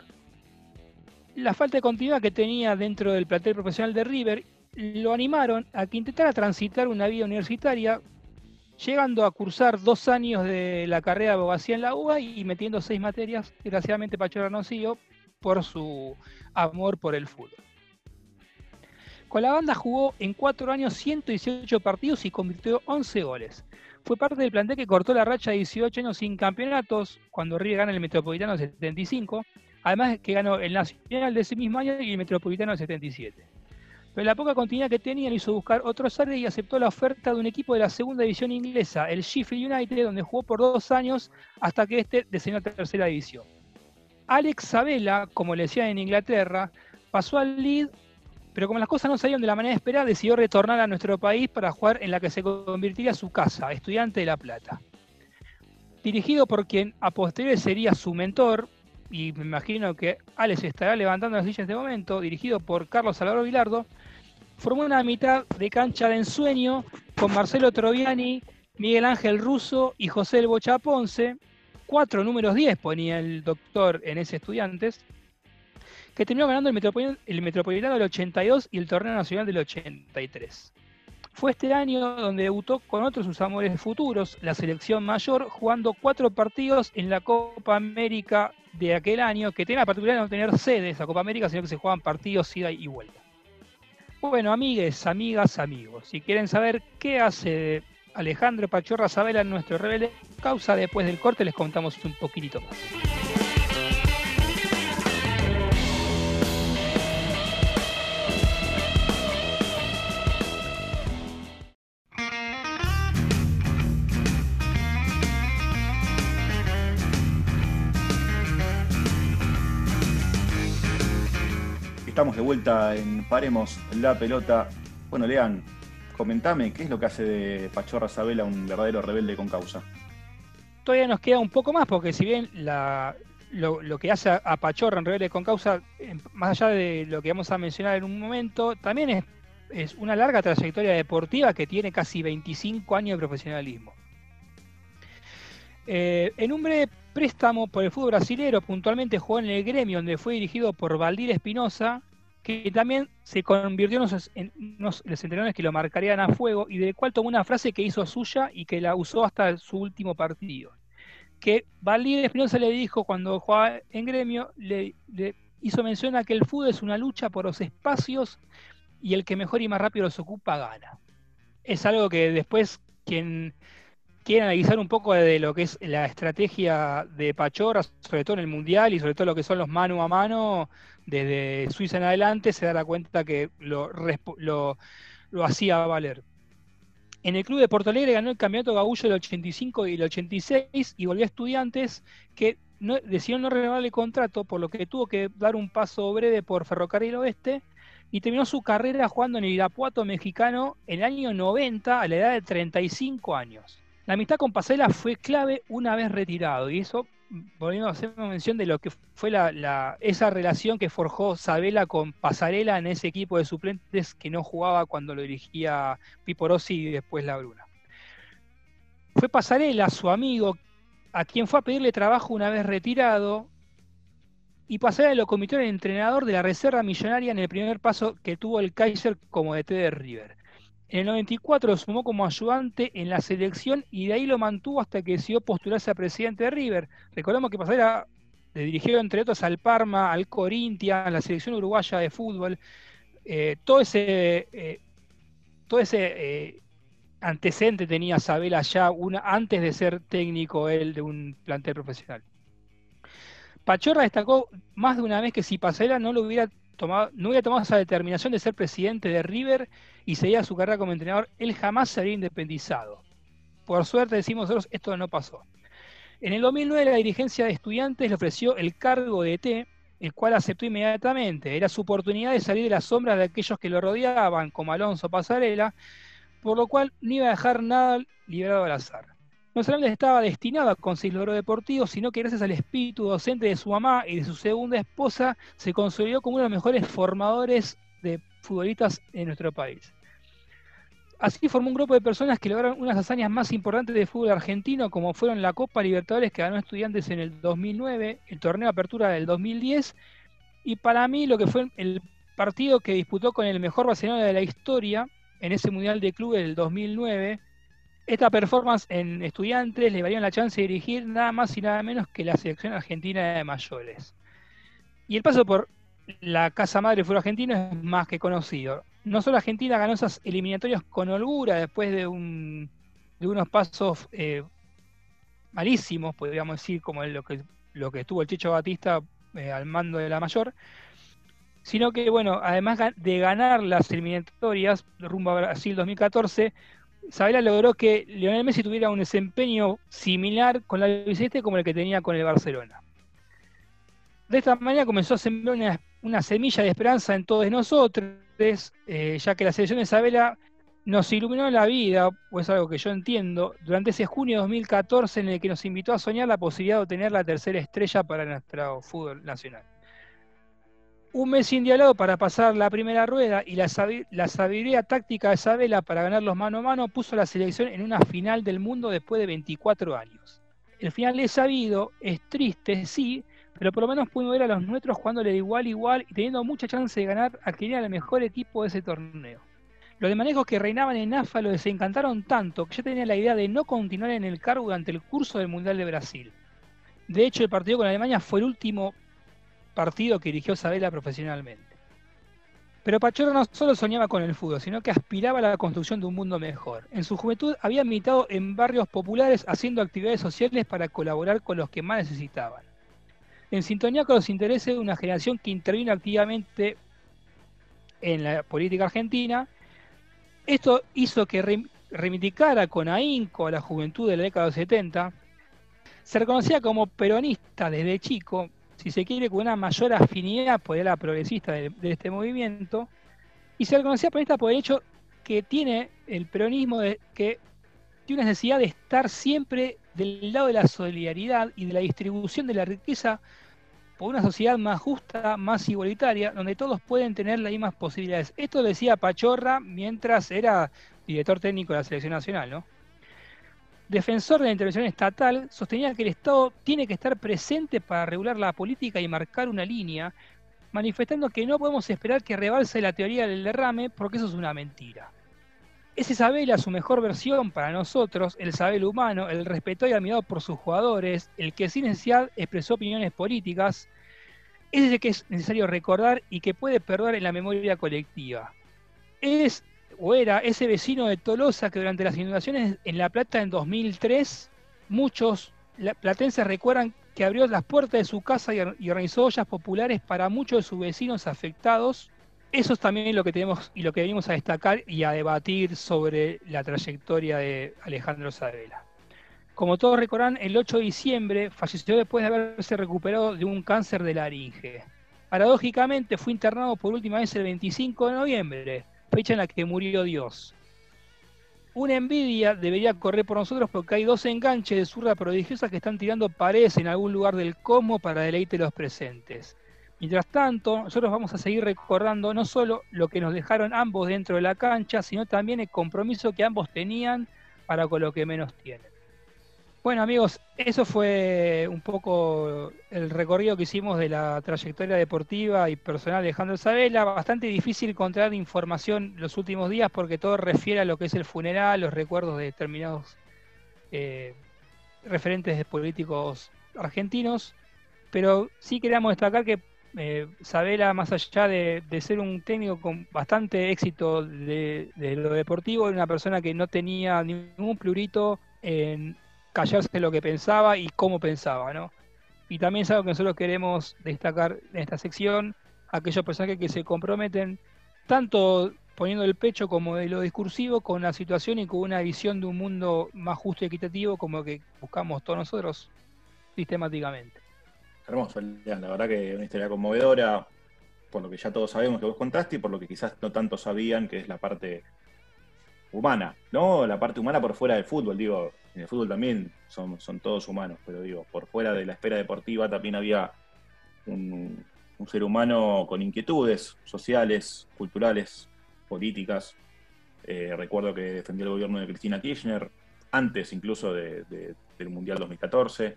La falta de continuidad que tenía dentro del plantel profesional de River lo animaron a que intentara transitar una vida universitaria, llegando a cursar dos años de la carrera de abogacía en la UBA y metiendo seis materias, desgraciadamente Pachorra no siguió, por su amor por el fútbol. Con la banda jugó en cuatro años 118 partidos y convirtió 11 goles. Fue parte del plantel que cortó la racha de 18 años sin campeonatos, cuando River gana el Metropolitano del 75, además que ganó el Nacional de ese mismo año y el Metropolitano del 77. Pero la poca continuidad que tenía le hizo buscar otros aires y aceptó la oferta de un equipo de la segunda división inglesa, el Sheffield United, donde jugó por dos años hasta que este descendió a tercera división. Alex Sabela, como le decían en Inglaterra, pasó al lead pero como las cosas no salieron de la manera esperada, decidió retornar a nuestro país para jugar en la que se convertiría su casa, Estudiante de La Plata. Dirigido por quien a posteriori sería su mentor, y me imagino que Alex estará levantando la silla en este momento, dirigido por Carlos Salvador Vilardo, formó una mitad de cancha de ensueño con Marcelo Troviani, Miguel Ángel Russo y José El Bocha Ponce. Cuatro números 10 ponía el doctor en ese Estudiantes que terminó ganando el Metropolitano, del 82 y el Torneo Nacional del 83. Fue este año donde debutó con otros sus amores futuros, la selección mayor, jugando cuatro partidos en la Copa América de aquel año, que tiene la particularidad de no tener sede esa Copa América, sino que se juegan partidos ida y vuelta. Bueno, amigues, amigas, amigos, si quieren saber qué hace Alejandro Pachorra Sabela nuestro rebelde causa, después del corte les contamos un poquitito más. Estamos de vuelta en Paremos la pelota. Bueno, Lean, comentame, ¿qué es lo que hace de Pachorra Sabela un verdadero rebelde con causa? Todavía nos queda un poco más, porque si bien lo, que hace a Pachorra en Rebelde con Causa, más allá de lo que vamos a mencionar en un momento, también es, una larga trayectoria deportiva que tiene casi 25 años de profesionalismo. Eh, en un breve préstamo por el fútbol brasilero, puntualmente jugó en el gremio donde fue dirigido por Valdir Espinosa, que también se convirtió en unos, los que lo marcarían a fuego y del cual tomó una frase que hizo suya y que la usó hasta su último partido. Que Valdir Espinosa le dijo cuando jugaba en gremio, le, le hizo mención a que el fútbol es una lucha por los espacios y el que mejor y más rápido los ocupa gana. Es algo que después quien quiere analizar un poco de lo que es la estrategia de Pachorra, sobre todo en el Mundial y sobre todo lo que son los mano a mano, desde Suiza en adelante, se dará cuenta que lo, lo, hacía valer. En el club de Porto Alegre ganó el campeonato Gabullo del 85 y el 86 y volvió a estudiantes que no, decidieron no renovar el contrato, por lo que tuvo que dar un paso breve por Ferrocarril Oeste y terminó su carrera jugando en el Irapuato mexicano en el año 90 a la edad de 35 años. La amistad con Pasarela fue clave una vez retirado, y eso, volviendo a hacer mención de lo que fue esa relación que forjó Sabela con Pasarela en ese equipo de suplentes que no jugaba cuando lo dirigía Pipo Rossi y después La Bruna. Fue Pasarela, su amigo, a quien fue a pedirle trabajo una vez retirado, y Pasarela lo convirtió en entrenador de la Reserva Millonaria en el primer paso que tuvo el Kaiser como DT de River. En el 94 lo sumó como ayudante en la selección y de ahí lo mantuvo hasta que decidió postularse a presidente de River. Recordemos que Pasarela le dirigió entre otros al Parma, al Corintia, a la selección uruguaya de fútbol. Eh, todo ese, eh, eh, antecedente tenía Sabela ya una, antes de ser técnico él de un plantel profesional. Pachorra destacó más de una vez que si Pasarela no lo hubiera no hubiera tomado esa determinación de ser presidente de River y seguía su carrera como entrenador, él jamás se habría independizado. Por suerte, decimos nosotros, esto no pasó. En el 2009 la dirigencia de estudiantes le ofreció el cargo de ET, el cual aceptó inmediatamente. Era su oportunidad de salir de las sombras de aquellos que lo rodeaban, como Alonso Pasarela, por lo cual no iba a dejar nada liberado al azar. No solamente estaba destinado a conseguir logro deportivo, sino que gracias al espíritu docente de su mamá y de su segunda esposa, se consolidó como uno de los mejores formadores de futbolistas en nuestro país. Así formó un grupo de personas que lograron unas hazañas más importantes de fútbol argentino, como fueron la Copa Libertadores que ganó Estudiantes en el 2009, el Torneo Apertura del 2010, y para mí lo que fue el partido que disputó con el mejor Barcelona de la historia en ese Mundial de Clubes del 2009. Esta performance en Estudiantes le valieron la chance de dirigir nada más y nada menos que la selección argentina de mayores. Y el paso por la Casa Madre Fútbol Argentino es más que conocido no solo Argentina ganó esas eliminatorias con holgura después de, un, de unos pasos eh, malísimos, podríamos decir, como lo que, lo que estuvo el Chicho Batista eh, al mando de la mayor, sino que, bueno, además de ganar las eliminatorias rumbo a Brasil 2014, Sabela logró que Lionel Messi tuviera un desempeño similar con la Vicente como el que tenía con el Barcelona. De esta manera comenzó a sembrar una, semilla de esperanza en todos nosotros, eh, ya que la selección de Isabela nos iluminó la vida, pues algo que yo entiendo, durante ese junio de 2014 en el que nos invitó a soñar la posibilidad de obtener la tercera estrella para nuestro fútbol nacional. Un mes sin diálogo para pasar la primera rueda y la, la sabiduría táctica de Isabela para ganar los mano a mano puso a la selección en una final del mundo después de 24 años. El final es sabido, es triste, sí, pero por lo menos pudimos ver a los nuestros jugando de igual igual y teniendo mucha chance de ganar a quien era el mejor equipo de ese torneo. Los de manejos que reinaban en AFA lo desencantaron tanto que ya tenía la idea de no continuar en el cargo durante el curso del Mundial de Brasil. De hecho, el partido con Alemania fue el último partido que dirigió Sabela profesionalmente. Pero Pachorra no solo soñaba con el fútbol, sino que aspiraba a la construcción de un mundo mejor. En su juventud había militado en barrios populares haciendo actividades sociales para colaborar con los que más necesitaban en sintonía con los intereses de una generación que intervino activamente en la política argentina. Esto hizo que reivindicara con ahínco a la juventud de la década de 70. Se reconocía como peronista desde chico, si se quiere, con una mayor afinidad por la progresista de, este movimiento. Y se reconocía peronista por el hecho que tiene el peronismo de que tiene una necesidad de estar siempre del lado de la solidaridad y de la distribución de la riqueza por una sociedad más justa, más igualitaria, donde todos pueden tener las mismas posibilidades. Esto decía Pachorra mientras era director técnico de la selección nacional, ¿no? Defensor de la intervención estatal, sostenía que el Estado tiene que estar presente para regular la política y marcar una línea, manifestando que no podemos esperar que rebalse la teoría del derrame porque eso es una mentira. Ese Isabela, su mejor versión para nosotros, el Isabel humano, el respetado y admirado por sus jugadores, el que sin expresó opiniones políticas, ese que es necesario recordar y que puede perder en la memoria colectiva. Es o era ese vecino de Tolosa que durante las inundaciones en La Plata en 2003, muchos platenses recuerdan que abrió las puertas de su casa y organizó ollas populares para muchos de sus vecinos afectados eso es también lo que tenemos y lo que venimos a destacar y a debatir sobre la trayectoria de Alejandro Sabela. Como todos recordarán, el 8 de diciembre falleció después de haberse recuperado de un cáncer de laringe. Paradójicamente fue internado por última vez el 25 de noviembre, fecha en la que murió Dios. Una envidia debería correr por nosotros porque hay dos enganches de zurda prodigiosas que están tirando paredes en algún lugar del cosmos para deleite de los presentes. Mientras tanto, nosotros vamos a seguir recordando no solo lo que nos dejaron ambos dentro de la cancha, sino también el compromiso que ambos tenían para con lo que menos tienen. Bueno amigos, eso fue un poco el recorrido que hicimos de la trayectoria deportiva y personal de Alejandro Sabela. Bastante difícil encontrar información los últimos días porque todo refiere a lo que es el funeral, los recuerdos de determinados eh, referentes de políticos argentinos. Pero sí queríamos destacar que eh, Sabela, más allá de, ser un técnico con bastante éxito de, lo deportivo, era una persona que no tenía ningún plurito en callarse lo que pensaba y cómo pensaba, ¿no? Y también es algo que nosotros queremos destacar en esta sección, aquellos personajes que se comprometen tanto poniendo el pecho como de lo discursivo con la situación y con una visión de un mundo más justo y equitativo como que buscamos todos nosotros sistemáticamente. Hermoso, la verdad que una historia conmovedora, por lo que ya todos sabemos que vos contaste y por lo que quizás no tanto sabían, que es la parte humana, ¿no? La parte humana por fuera del fútbol, digo, en el fútbol también son, son todos humanos, pero digo, por fuera de la esfera deportiva también había un, ser humano con inquietudes sociales, culturales, políticas. Eh, recuerdo que defendió el gobierno de Cristina Kirchner, antes incluso de- de- del Mundial 2014.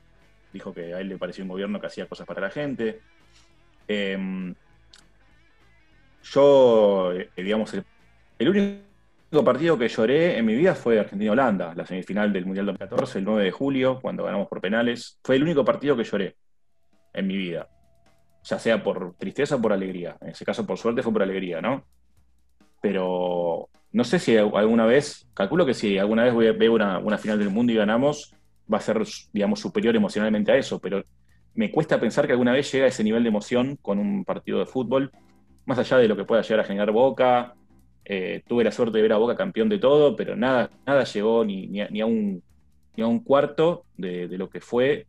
Dijo que a él le parecía un gobierno que hacía cosas para la gente. Em, yo, eh, digamos, el único partido que lloré en mi vida fue Argentina-Holanda, la semifinal del Mundial 2014, el 9 de julio, cuando ganamos por penales. Fue el único partido que lloré en mi vida. Ya sea por tristeza o por alegría. En ese caso, por suerte, fue por alegría, ¿no? Pero no sé si alguna vez, calculo que si alguna vez veo una, una final del mundo y ganamos, va a ser, digamos, superior emocionalmente a eso, pero me cuesta pensar que alguna vez llega a ese nivel de emoción con un partido de fútbol, más allá de lo que pueda llegar a generar Boca. Eh, tuve la suerte de ver a Boca campeón de todo, pero nada, nada llegó ni, ni a, ni a un, ni a un cuarto de, lo que fue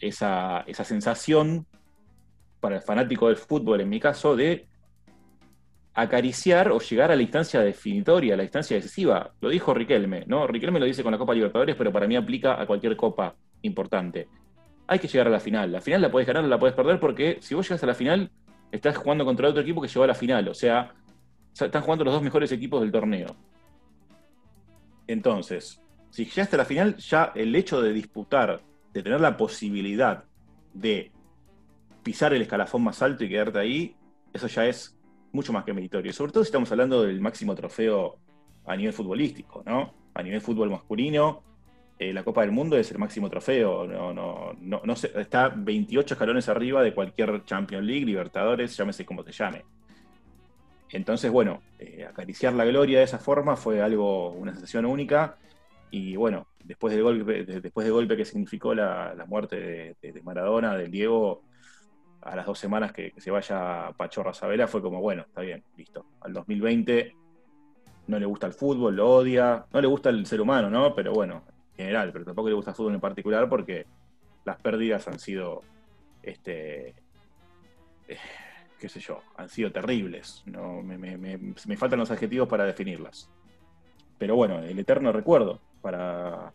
esa, esa sensación para el fanático del fútbol, en mi caso, de acariciar o llegar a la instancia definitoria, a la instancia decisiva. Lo dijo Riquelme, ¿no? Riquelme lo dice con la Copa Libertadores, pero para mí aplica a cualquier copa importante. Hay que llegar a la final. La final la puedes ganar o la puedes perder porque si vos llegas a la final, estás jugando contra otro equipo que llegó a la final. O sea, están jugando los dos mejores equipos del torneo. Entonces, si llegaste a la final, ya el hecho de disputar, de tener la posibilidad de pisar el escalafón más alto y quedarte ahí, eso ya es mucho más que meritorio. Sobre todo si estamos hablando del máximo trofeo a nivel futbolístico, ¿no? A nivel fútbol masculino, eh, la Copa del Mundo es el máximo trofeo. No, no, no, está 28 escalones arriba de cualquier Champions League, Libertadores, llámese como se llame. Entonces, bueno, eh, acariciar la gloria de esa forma fue algo, una sensación única. Y bueno, después del golpe, de- después del golpe que significó la, muerte de, Maradona, del Diego, a las dos semanas que, que se vaya Pachorra Sabela, fue como, bueno, está bien, listo. Al 2020 no le gusta el fútbol, lo odia, no le gusta el ser humano, ¿no? Pero bueno, en general, pero tampoco le gusta el fútbol en particular porque las pérdidas han sido, este, eh, qué sé yo, han sido terribles. No, me, me- me- me faltan los adjetivos para definirlas. Pero bueno, el eterno recuerdo para,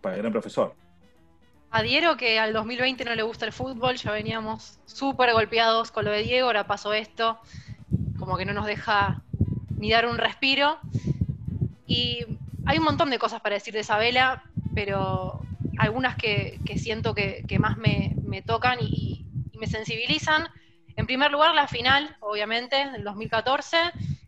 para el gran profesor. Adhiero que al 2020 no le gusta el fútbol, ya veníamos súper golpeados con lo de Diego, ahora pasó esto, como que no nos deja ni dar un respiro. Y hay un montón de cosas para decir de Isabela, pero algunas que, que siento que, que más me, me tocan y me sensibilizan. En primer lugar, la final, obviamente, del 2014.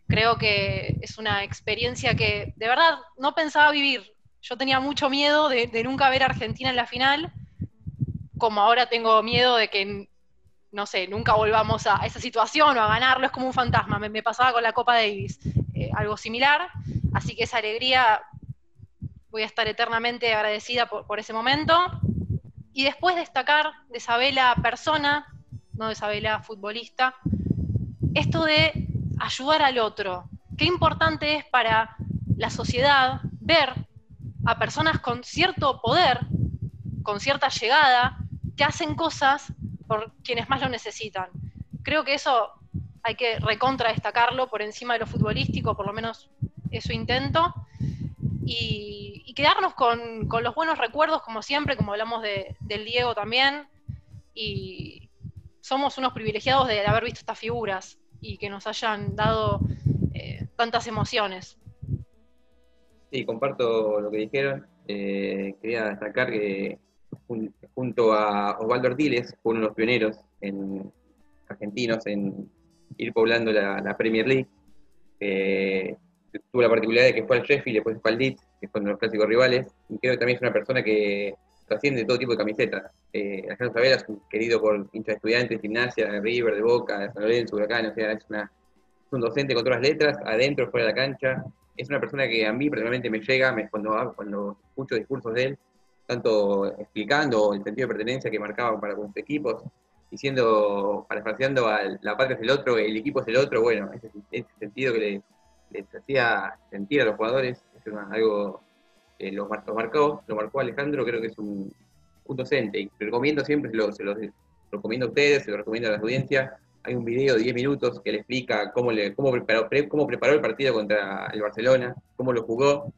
Creo que es una experiencia que de verdad no pensaba vivir. Yo tenía mucho miedo de, nunca ver a Argentina en la final, como ahora tengo miedo de que, no sé, nunca volvamos a esa situación o a ganarlo, es como un fantasma. Me, pasaba con la Copa Davis, eh, algo similar. Así que esa alegría voy a estar eternamente agradecida por, por ese momento. Y después destacar de Isabela persona, no Isabela futbolista, esto de ayudar al otro. Qué importante es para la sociedad ver a personas con cierto poder, con cierta llegada, que hacen cosas por quienes más lo necesitan. Creo que eso hay que recontra destacarlo por encima de lo futbolístico, por lo menos eso intento. Y, quedarnos con, con los buenos recuerdos, como siempre, como hablamos de, del Diego también. Y somos unos privilegiados de haber visto estas figuras y que nos hayan dado eh, tantas emociones. Sí, comparto lo que dijeron. Eh, quería destacar que jun- junto a Osvaldo Artiles fue uno de los pioneros en, argentinos en ir poblando la, Premier League. Tuvo la particularidad de que fue al Sheffield después fue al Leeds, que fueron los clásicos rivales, y creo que también es una persona que trasciende todo tipo de camisetas. Eh, Alejandro Sabela es un querido por hinchas estudiantes, gimnasia, de River, de Boca, de San Lorenzo, Huracán, o sea, es, una, un docente con todas las letras, adentro, fuera de la cancha, es una persona que a mí personalmente me llega me- cuando, cuando escucho discursos de él, tanto explicando el sentido de pertenencia que marcaban para con sus equipos, diciendo, parafraseando a la patria es el otro, el equipo es el otro, bueno, ese, sentido que le- hacía sentir a los jugadores, es una- algo los, mar- los marcó, lo marcó Alejandro, creo que es un, docente, y recomiendo siempre, se lo, lo recomiendo a ustedes, se lo recomiendo a la audiencia, hay un video de 10 minutos que le explica cómo, le, cómo, preparó, cómo preparó el partido contra el Barcelona, cómo lo jugó,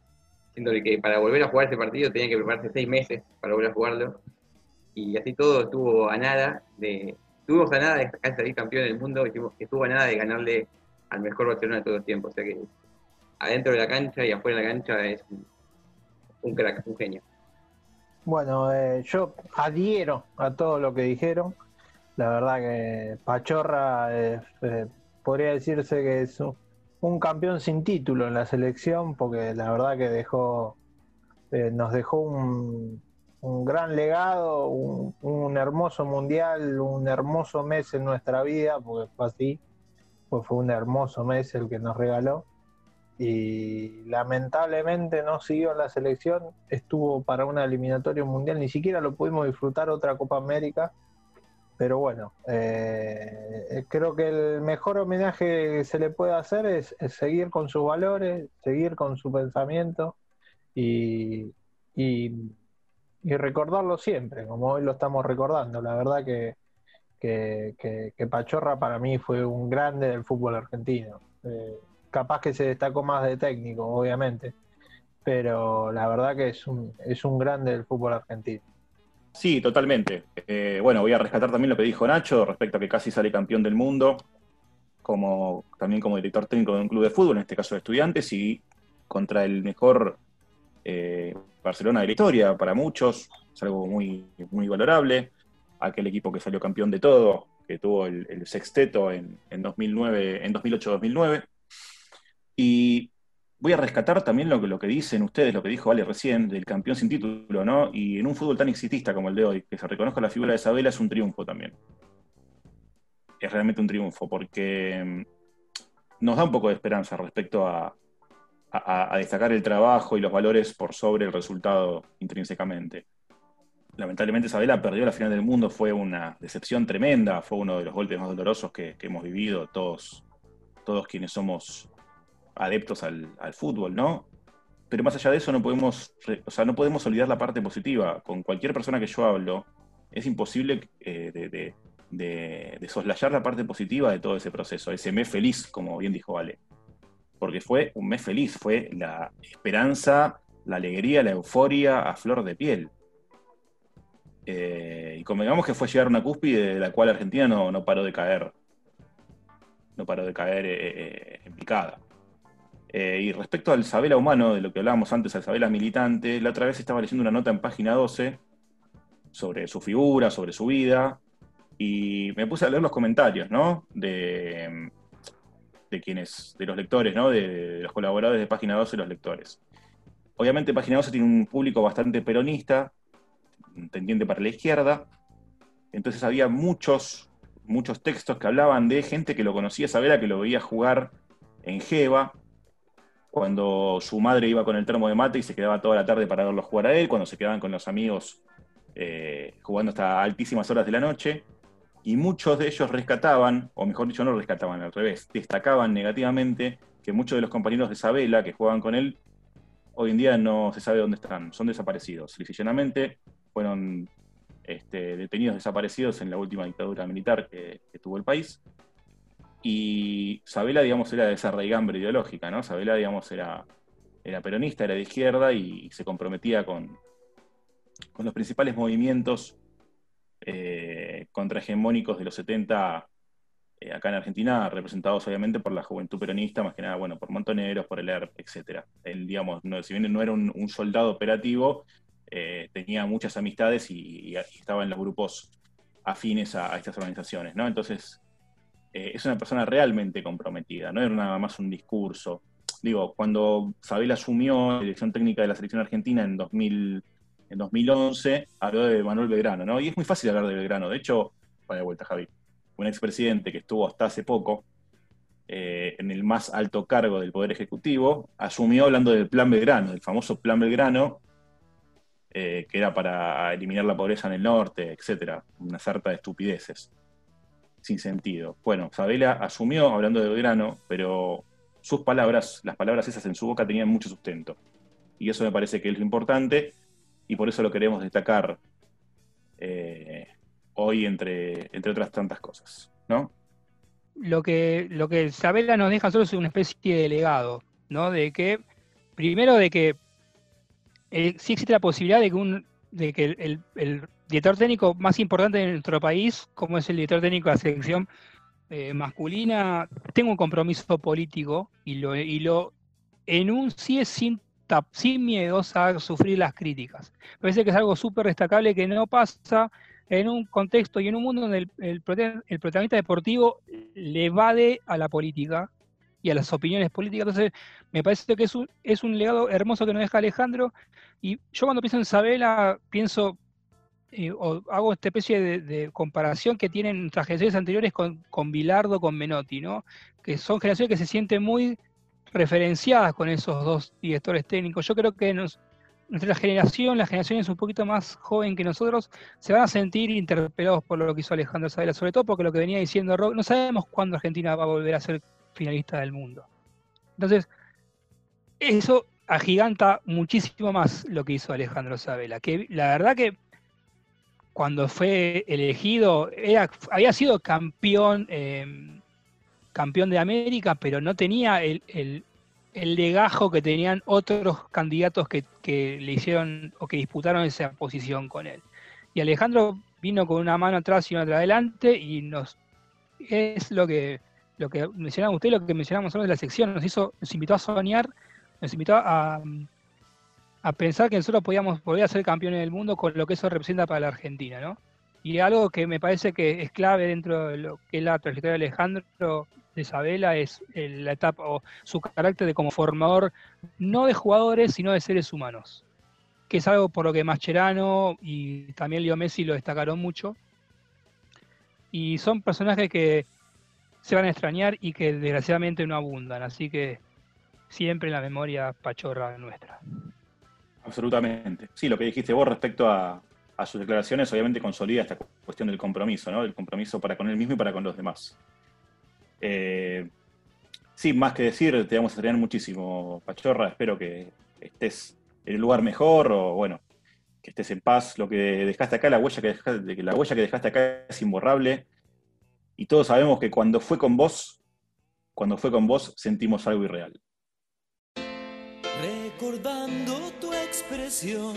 diciéndole que para volver a jugar ese partido tenía que prepararse seis meses para volver a jugarlo. Y así todo estuvo a nada de. Estuvimos a nada de salir campeón del mundo, estuvo a nada de ganarle al mejor Barcelona de todos los tiempos. O sea que adentro de la cancha y afuera de la cancha es un, crack, un genio. Bueno, eh, yo adhiero a todo lo que dijeron. La verdad que Pachorra eh, podría decirse que es un, campeón sin título en la selección, porque la verdad que dejó, eh, nos dejó un, gran legado, un, hermoso mundial, un hermoso mes en nuestra vida, porque fue así, pues fue un hermoso mes el que nos regaló y lamentablemente no siguió en la selección, estuvo para una eliminatoria mundial, ni siquiera lo pudimos disfrutar otra Copa América, pero bueno, eh, creo que el mejor homenaje que se le puede hacer es, seguir con sus valores, seguir con su pensamiento y, y, recordarlo siempre, como hoy lo estamos recordando. La verdad que, que, Pachorra para mí fue un grande del fútbol argentino. Eh, capaz que se destacó más de técnico, obviamente, pero la verdad que es un, es un grande del fútbol argentino. Sí, totalmente. Eh, bueno, voy a rescatar también lo que dijo Nacho respecto a que casi sale campeón del mundo, como, también como director técnico de un club de fútbol, en este caso de estudiantes, y contra el mejor eh, Barcelona de la historia para muchos, es algo muy, muy valorable. Aquel equipo que salió campeón de todo, que tuvo el, sexteto en, en 2009, en 2008-2009. Y voy a rescatar también lo que, lo que dicen ustedes, lo que dijo Vale recién, del campeón sin título, ¿no? Y en un fútbol tan exitista como el de hoy, que se reconozca la figura de Isabela es un triunfo también. Es realmente un triunfo, porque mm, nos da un poco de esperanza respecto a, destacar el trabajo y los valores por sobre el resultado intrínsecamente. Lamentablemente Isabela perdió la final del mundo, fue una decepción tremenda, fue uno de los golpes más dolorosos que, que hemos vivido todos, todos quienes somos adeptos al, fútbol, ¿no? Pero más allá de eso no podemos, o sea, no podemos olvidar la parte positiva. Con cualquier persona que yo hablo, es imposible eh, soslayar la parte positiva de todo ese proceso, ese mes feliz, como bien dijo Vale. Porque fue un mes feliz, fue la esperanza, la alegría, la euforia a flor de piel. Eh, y como digamos que fue llegar a una cúspide de la cual Argentina no, paró de caer. No paró de caer eh, en picada. Eh, y respecto al Sabela humano, de lo que hablábamos antes, al Sabela militante, la otra vez estaba leyendo una nota en página 12 sobre su figura, sobre su vida, y me puse a leer los comentarios, ¿no? De, de quienes, de los lectores, ¿no? De, los colaboradores de página 12 y los lectores. Obviamente página 12 tiene un público bastante peronista, tendiente para la izquierda, entonces había muchos, muchos textos que hablaban de gente que lo conocía, Sabela, que lo veía jugar en Jeva, cuando su madre iba con el termo de mate y se quedaba toda la tarde para verlo jugar a él, cuando se quedaban con los amigos eh, jugando hasta altísimas horas de la noche, y muchos de ellos rescataban, o mejor dicho, no rescataban, al revés, destacaban negativamente que muchos de los compañeros de Isabela que jugaban con él, hoy en día no se sabe dónde están, son desaparecidos. Llanamente fueron este, detenidos desaparecidos en la última dictadura militar que tuvo el país, y Sabela, digamos, era de esa raigambre ideológica, ¿no? Sabela, digamos, era, peronista, era de izquierda y se comprometía con, los principales movimientos eh, contrahegemónicos de los 70 eh, acá en Argentina, representados obviamente por la juventud peronista, más que nada, bueno, por Montoneros, por el ERP, etc. Él, digamos, no, si bien no era un, soldado operativo, eh, tenía muchas amistades y, estaba en los grupos afines a estas organizaciones, ¿no? Entonces, eh, es una persona realmente comprometida, no era nada más un discurso. Digo, cuando Sabel asumió la dirección técnica de la selección argentina en, 2000, en 2011, habló de Manuel Belgrano, ¿no? Y es muy fácil hablar de Belgrano. De hecho, vaya vuelta, Javi, un expresidente que estuvo hasta hace poco eh, en el más alto cargo del Poder Ejecutivo, asumió hablando del Plan Belgrano, del famoso Plan Belgrano, eh, que era para eliminar la pobreza en el norte, etcétera, una sarta de estupideces sin sentido. Bueno, Sabela asumió hablando de Belgrano, pero sus palabras, las palabras esas en su boca tenían mucho sustento. Y eso me parece que es lo importante y por eso lo queremos destacar eh, hoy entre, entre otras tantas cosas. ¿no? lo que, lo que Sabela nos deja solo es una especie de legado, ¿no? De que, primero de que eh, sí existe la posibilidad de que, un, de que el, director técnico más importante de nuestro país, como es el director técnico de la selección eh, masculina, tenga un compromiso político y lo, y lo enuncie sin, sin miedos a sufrir las críticas. Me parece que es algo súper destacable que no pasa en un contexto y en un mundo donde el, el, el, protagonista deportivo le evade a la política y a las opiniones políticas. Entonces, me parece que es un, es un legado hermoso que nos deja Alejandro. Y yo cuando pienso en Sabela, pienso, o hago esta especie de, comparación que tienen nuestras generaciones anteriores con, con Bilardo, con Menotti, ¿no? Que son generaciones que se sienten muy referenciadas con esos dos directores técnicos. Yo creo que nuestra generación, la generación es un poquito más joven que nosotros, se van a sentir interpelados por lo que hizo Alejandro Sabela, sobre todo porque lo que venía diciendo Rock, no sabemos cuándo Argentina va a volver a ser finalista del mundo. Entonces, eso agiganta muchísimo más lo que hizo Alejandro Sabela, que la verdad que cuando fue elegido había sido campeón, eh, campeón de América, pero no tenía el, el, el legajo que tenían otros candidatos que, que, le hicieron o que disputaron esa posición con él. Y Alejandro vino con una mano atrás y una atrás adelante y nos es lo que lo que mencionaba usted, lo que mencionamos nosotros de la sección, nos hizo, nos invitó a soñar, nos invitó a, a pensar que nosotros podíamos volver a ser campeones del mundo con lo que eso representa para la Argentina, ¿no? Y algo que me parece que es clave dentro de lo que es la trayectoria de Alejandro de Isabela es la etapa o su carácter de como formador, no de jugadores, sino de seres humanos. Que es algo por lo que Mascherano y también Leo Messi lo destacaron mucho. Y son personajes que se van a extrañar y que desgraciadamente no abundan. Así que siempre en la memoria pachorra nuestra. Absolutamente. Sí, lo que dijiste vos respecto a, a sus declaraciones, obviamente consolida esta cuestión del compromiso, ¿no? El compromiso para con él mismo y para con los demás. Eh, sí, más que decir, te vamos a extrañar muchísimo, Pachorra. Espero que estés en un lugar mejor o, bueno, que estés en paz. Lo que dejaste acá, la huella que dejaste, la huella que dejaste acá es imborrable. Y todos sabemos que cuando fue con vos, cuando fue con vos, sentimos algo irreal. Recordando tu expresión,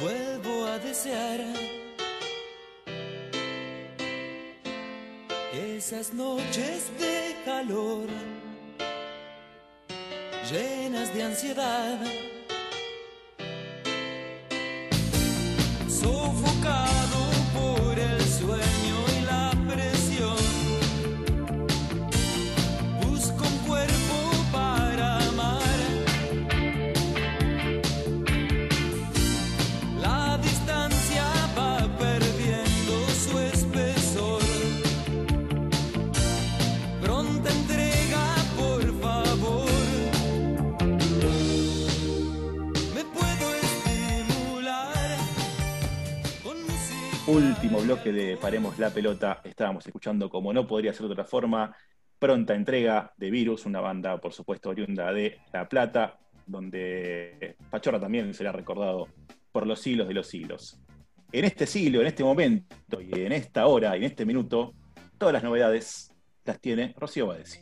vuelvo a desear esas noches de calor, llenas de ansiedad, Último bloque de Paremos la Pelota. Estábamos escuchando, como no podría ser de otra forma, pronta entrega de Virus, una banda, por supuesto, oriunda de La Plata, donde Pachorra también será recordado por los siglos de los siglos. En este siglo, en este momento, y en esta hora, y en este minuto, todas las novedades las tiene Rocío Badesi.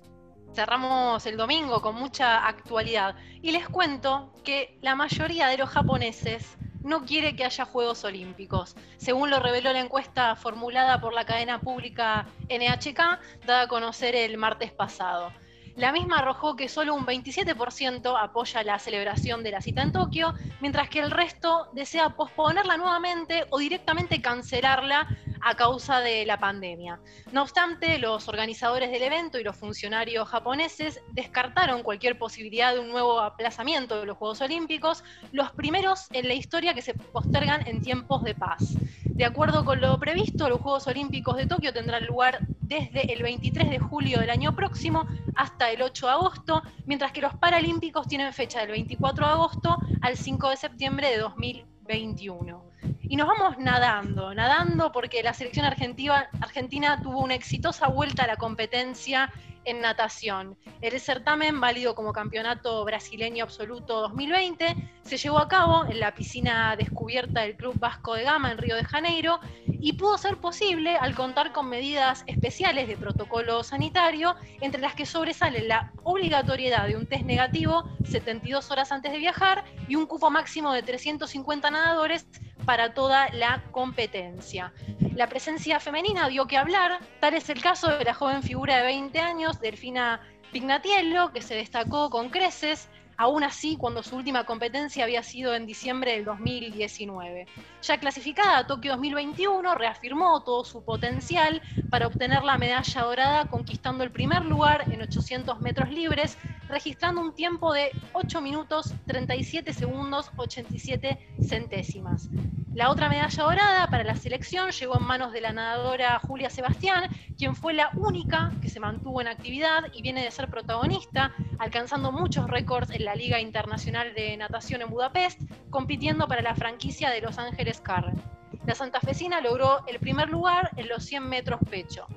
Cerramos el domingo con mucha actualidad y les cuento que la mayoría de los japoneses no quiere que haya Juegos Olímpicos, según lo reveló la encuesta formulada por la cadena pública NHK, dada a conocer el martes pasado. La misma arrojó que solo un 27% apoya la celebración de la cita en Tokio, mientras que el resto desea posponerla nuevamente o directamente cancelarla a causa de la pandemia. No obstante, los organizadores del evento y los funcionarios japoneses descartaron cualquier posibilidad de un nuevo aplazamiento de los Juegos Olímpicos, los primeros en la historia que se postergan en tiempos de paz. De acuerdo con lo previsto, los Juegos Olímpicos de Tokio tendrán lugar desde el 23 de julio del año próximo hasta el 8 de agosto, mientras que los Paralímpicos tienen fecha del 24 de agosto al 5 de septiembre de 2021. Y nos vamos nadando, nadando porque la selección argentina, argentina tuvo una exitosa vuelta a la competencia en natación. El certamen, válido como campeonato brasileño absoluto 2020, se llevó a cabo en la piscina descubierta del Club Vasco de Gama en Río de Janeiro y pudo ser posible al contar con medidas especiales de protocolo sanitario, entre las que sobresale la obligatoriedad de un test negativo 72 horas antes de viajar y un cupo máximo de 350 nadadores para toda la competencia. La presencia femenina dio que hablar, tal es el caso de la joven figura de 20 años, Delfina Pignatiello, que se destacó con creces, aún así cuando su última competencia había sido en diciembre del 2019. Ya clasificada a Tokio 2021, reafirmó todo su potencial para obtener la medalla dorada, conquistando el primer lugar en 800 metros libres, registrando un tiempo de 8 minutos 37 segundos 87 centésimas. La otra medalla dorada para la selección llegó en manos de la nadadora Julia Sebastián, quien fue la única que se mantuvo en actividad y viene de ser protagonista, alcanzando muchos récords en la Liga Internacional de Natación en Budapest, compitiendo para la franquicia de Los Ángeles Carren. La santafesina logró el primer lugar en los 100 metros pecho.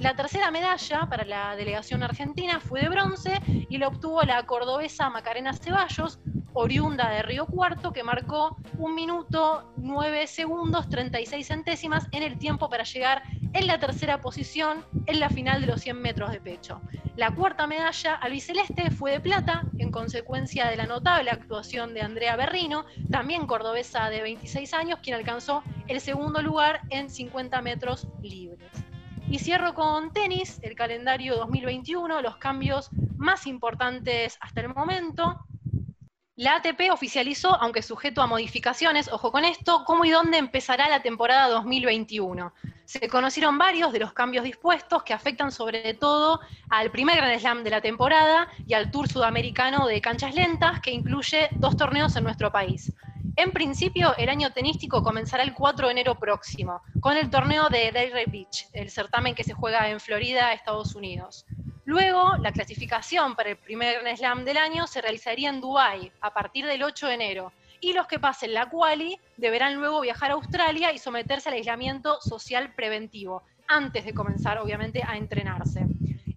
La tercera medalla para la delegación argentina fue de bronce y la obtuvo la cordobesa Macarena Ceballos, oriunda de Río Cuarto, que marcó un minuto 9 segundos 36 centésimas en el tiempo para llegar en la tercera posición en la final de los 100 metros de pecho. La cuarta medalla albiceleste fue de plata, en consecuencia de la notable actuación de Andrea Berrino, también cordobesa de 26 años, quien alcanzó el segundo lugar en 50 metros libres. Y cierro con tenis, el calendario 2021, los cambios más importantes hasta el momento. La ATP oficializó, aunque sujeto a modificaciones, ojo con esto, cómo y dónde empezará la temporada 2021. Se conocieron varios de los cambios dispuestos que afectan sobre todo al primer Grand Slam de la temporada y al Tour Sudamericano de canchas lentas, que incluye dos torneos en nuestro país. En principio, el año tenístico comenzará el 4 de enero próximo, con el torneo de Delray Beach, el certamen que se juega en Florida, Estados Unidos. Luego, la clasificación para el primer Slam del año se realizaría en Dubái a partir del 8 de enero. Y los que pasen la quali deberán luego viajar a Australia y someterse al aislamiento social preventivo, antes de comenzar, obviamente, a entrenarse.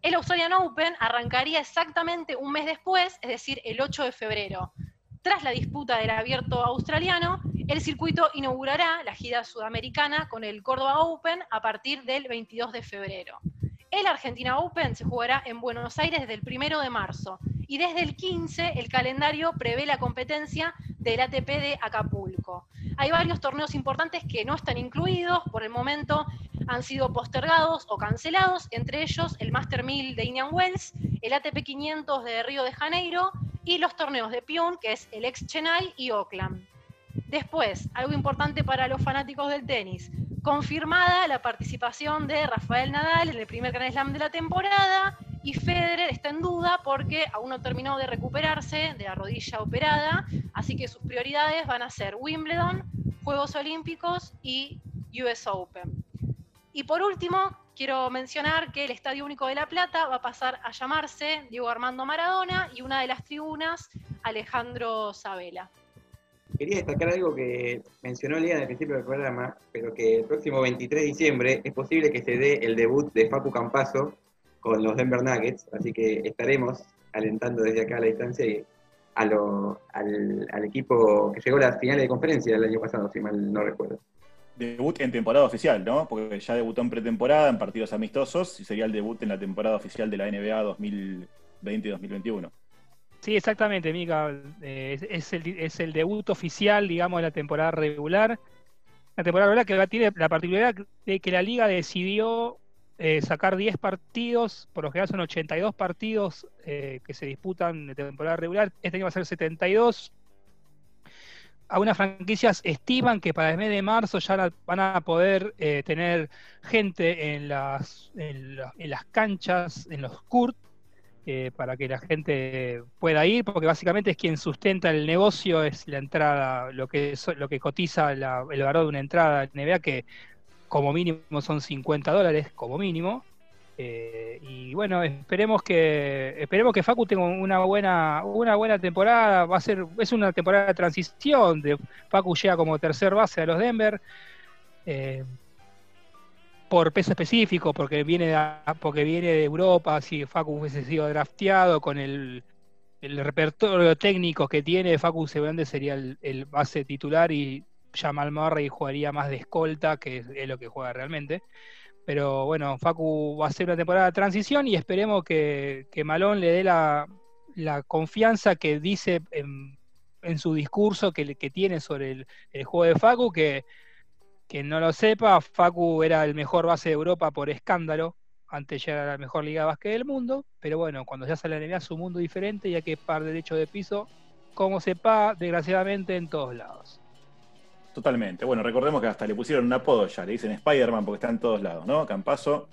El Australian Open arrancaría exactamente un mes después, es decir, el 8 de febrero. Tras la disputa del abierto australiano, el circuito inaugurará la gira sudamericana con el Córdoba Open a partir del 22 de febrero. El Argentina Open se jugará en Buenos Aires desde el 1 de marzo y desde el 15 el calendario prevé la competencia del ATP de Acapulco. Hay varios torneos importantes que no están incluidos, por el momento han sido postergados o cancelados, entre ellos el Master 1000 de Indian Wells, el ATP 500 de Río de Janeiro y los torneos de Pion, que es el ex Chennai y Oakland. Después, algo importante para los fanáticos del tenis, confirmada la participación de Rafael Nadal en el primer Grand Slam de la temporada y Federer está en duda porque aún no terminó de recuperarse de la rodilla operada, así que sus prioridades van a ser Wimbledon, Juegos Olímpicos y US Open. Y por último, quiero mencionar que el Estadio Único de La Plata va a pasar a llamarse Diego Armando Maradona y una de las tribunas Alejandro Sabela. Quería destacar algo que mencionó Lía en el principio del programa, pero que el próximo 23 de diciembre es posible que se dé el debut de Facu Campazo con los Denver Nuggets, así que estaremos alentando desde acá a la distancia a lo- al, al equipo que llegó a las finales de conferencia el año pasado, si mal no recuerdo. Debut en temporada oficial, ¿no? Porque ya debutó en pretemporada, en partidos amistosos, y sería el debut en la temporada oficial de la NBA 2020-2021. Sí, exactamente, Mica. Eh, es, el, es el debut oficial, digamos, de la temporada regular. La temporada regular que tiene la particularidad de que la liga decidió eh, sacar 10 partidos, por lo general son 82 partidos eh, que se disputan de temporada regular. Este año va a ser 72. Algunas franquicias estiman que para el mes de marzo ya van a poder eh, tener gente en las, en, la- en las canchas, en los courts, eh, para que la gente pueda ir, porque básicamente es quien sustenta el negocio, es la entrada, lo que, so- lo que cotiza la- el valor de una entrada en NBA, que como mínimo son 50 dólares, como mínimo. Eh, y bueno, esperemos que esperemos que Facu tenga una buena una buena temporada. Va a ser es una temporada de transición. De Facu llega como tercer base a los Denver eh, por peso específico, porque viene de, porque viene de Europa. Si Facu hubiese sido drafteado con el, el repertorio técnico que tiene, Facu Sebende sería el, el base titular y Jamal Murray jugaría más de escolta, que es, es lo que juega realmente. Pero bueno, Facu va a ser una temporada de transición y esperemos que, que Malón le dé la, la confianza que dice en, en su discurso que, que tiene sobre el, el, juego de Facu, que, que no lo sepa, Facu era el mejor base de Europa por escándalo, antes ya era la mejor liga de básquet del mundo, pero bueno, cuando ya sale la NBA es un mundo diferente y hay que par derecho de piso, como sepa, desgraciadamente, en todos lados. Totalmente. Bueno, recordemos que hasta le pusieron un apodo ya, le dicen Spider-Man porque está en todos lados, ¿no? Campazo,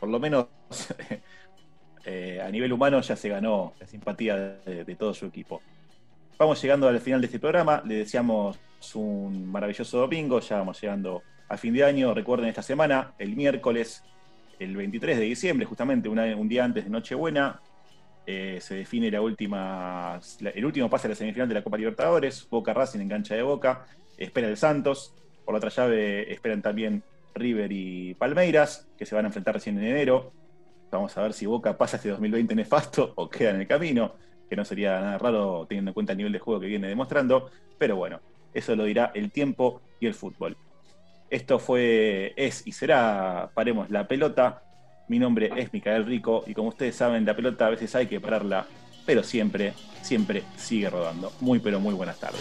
por lo menos eh, a nivel humano ya se ganó la simpatía de, de, todo su equipo. Vamos llegando al final de este programa, le deseamos un maravilloso domingo, ya vamos llegando a fin de año. Recuerden esta semana, el miércoles, el 23 de diciembre, justamente un día antes de Nochebuena, eh, se define la última, el último pase a la semifinal de la Copa Libertadores, Boca Racing en cancha de Boca espera el Santos. Por la otra llave esperan también River y Palmeiras, que se van a enfrentar recién en enero. Vamos a ver si Boca pasa este 2020 nefasto o queda en el camino, que no sería nada raro teniendo en cuenta el nivel de juego que viene demostrando. Pero bueno, eso lo dirá el tiempo y el fútbol. Esto fue, es y será Paremos la pelota. Mi nombre es Micael Rico y como ustedes saben, la pelota a veces hay que pararla, pero siempre, siempre sigue rodando. Muy, pero muy buenas tardes.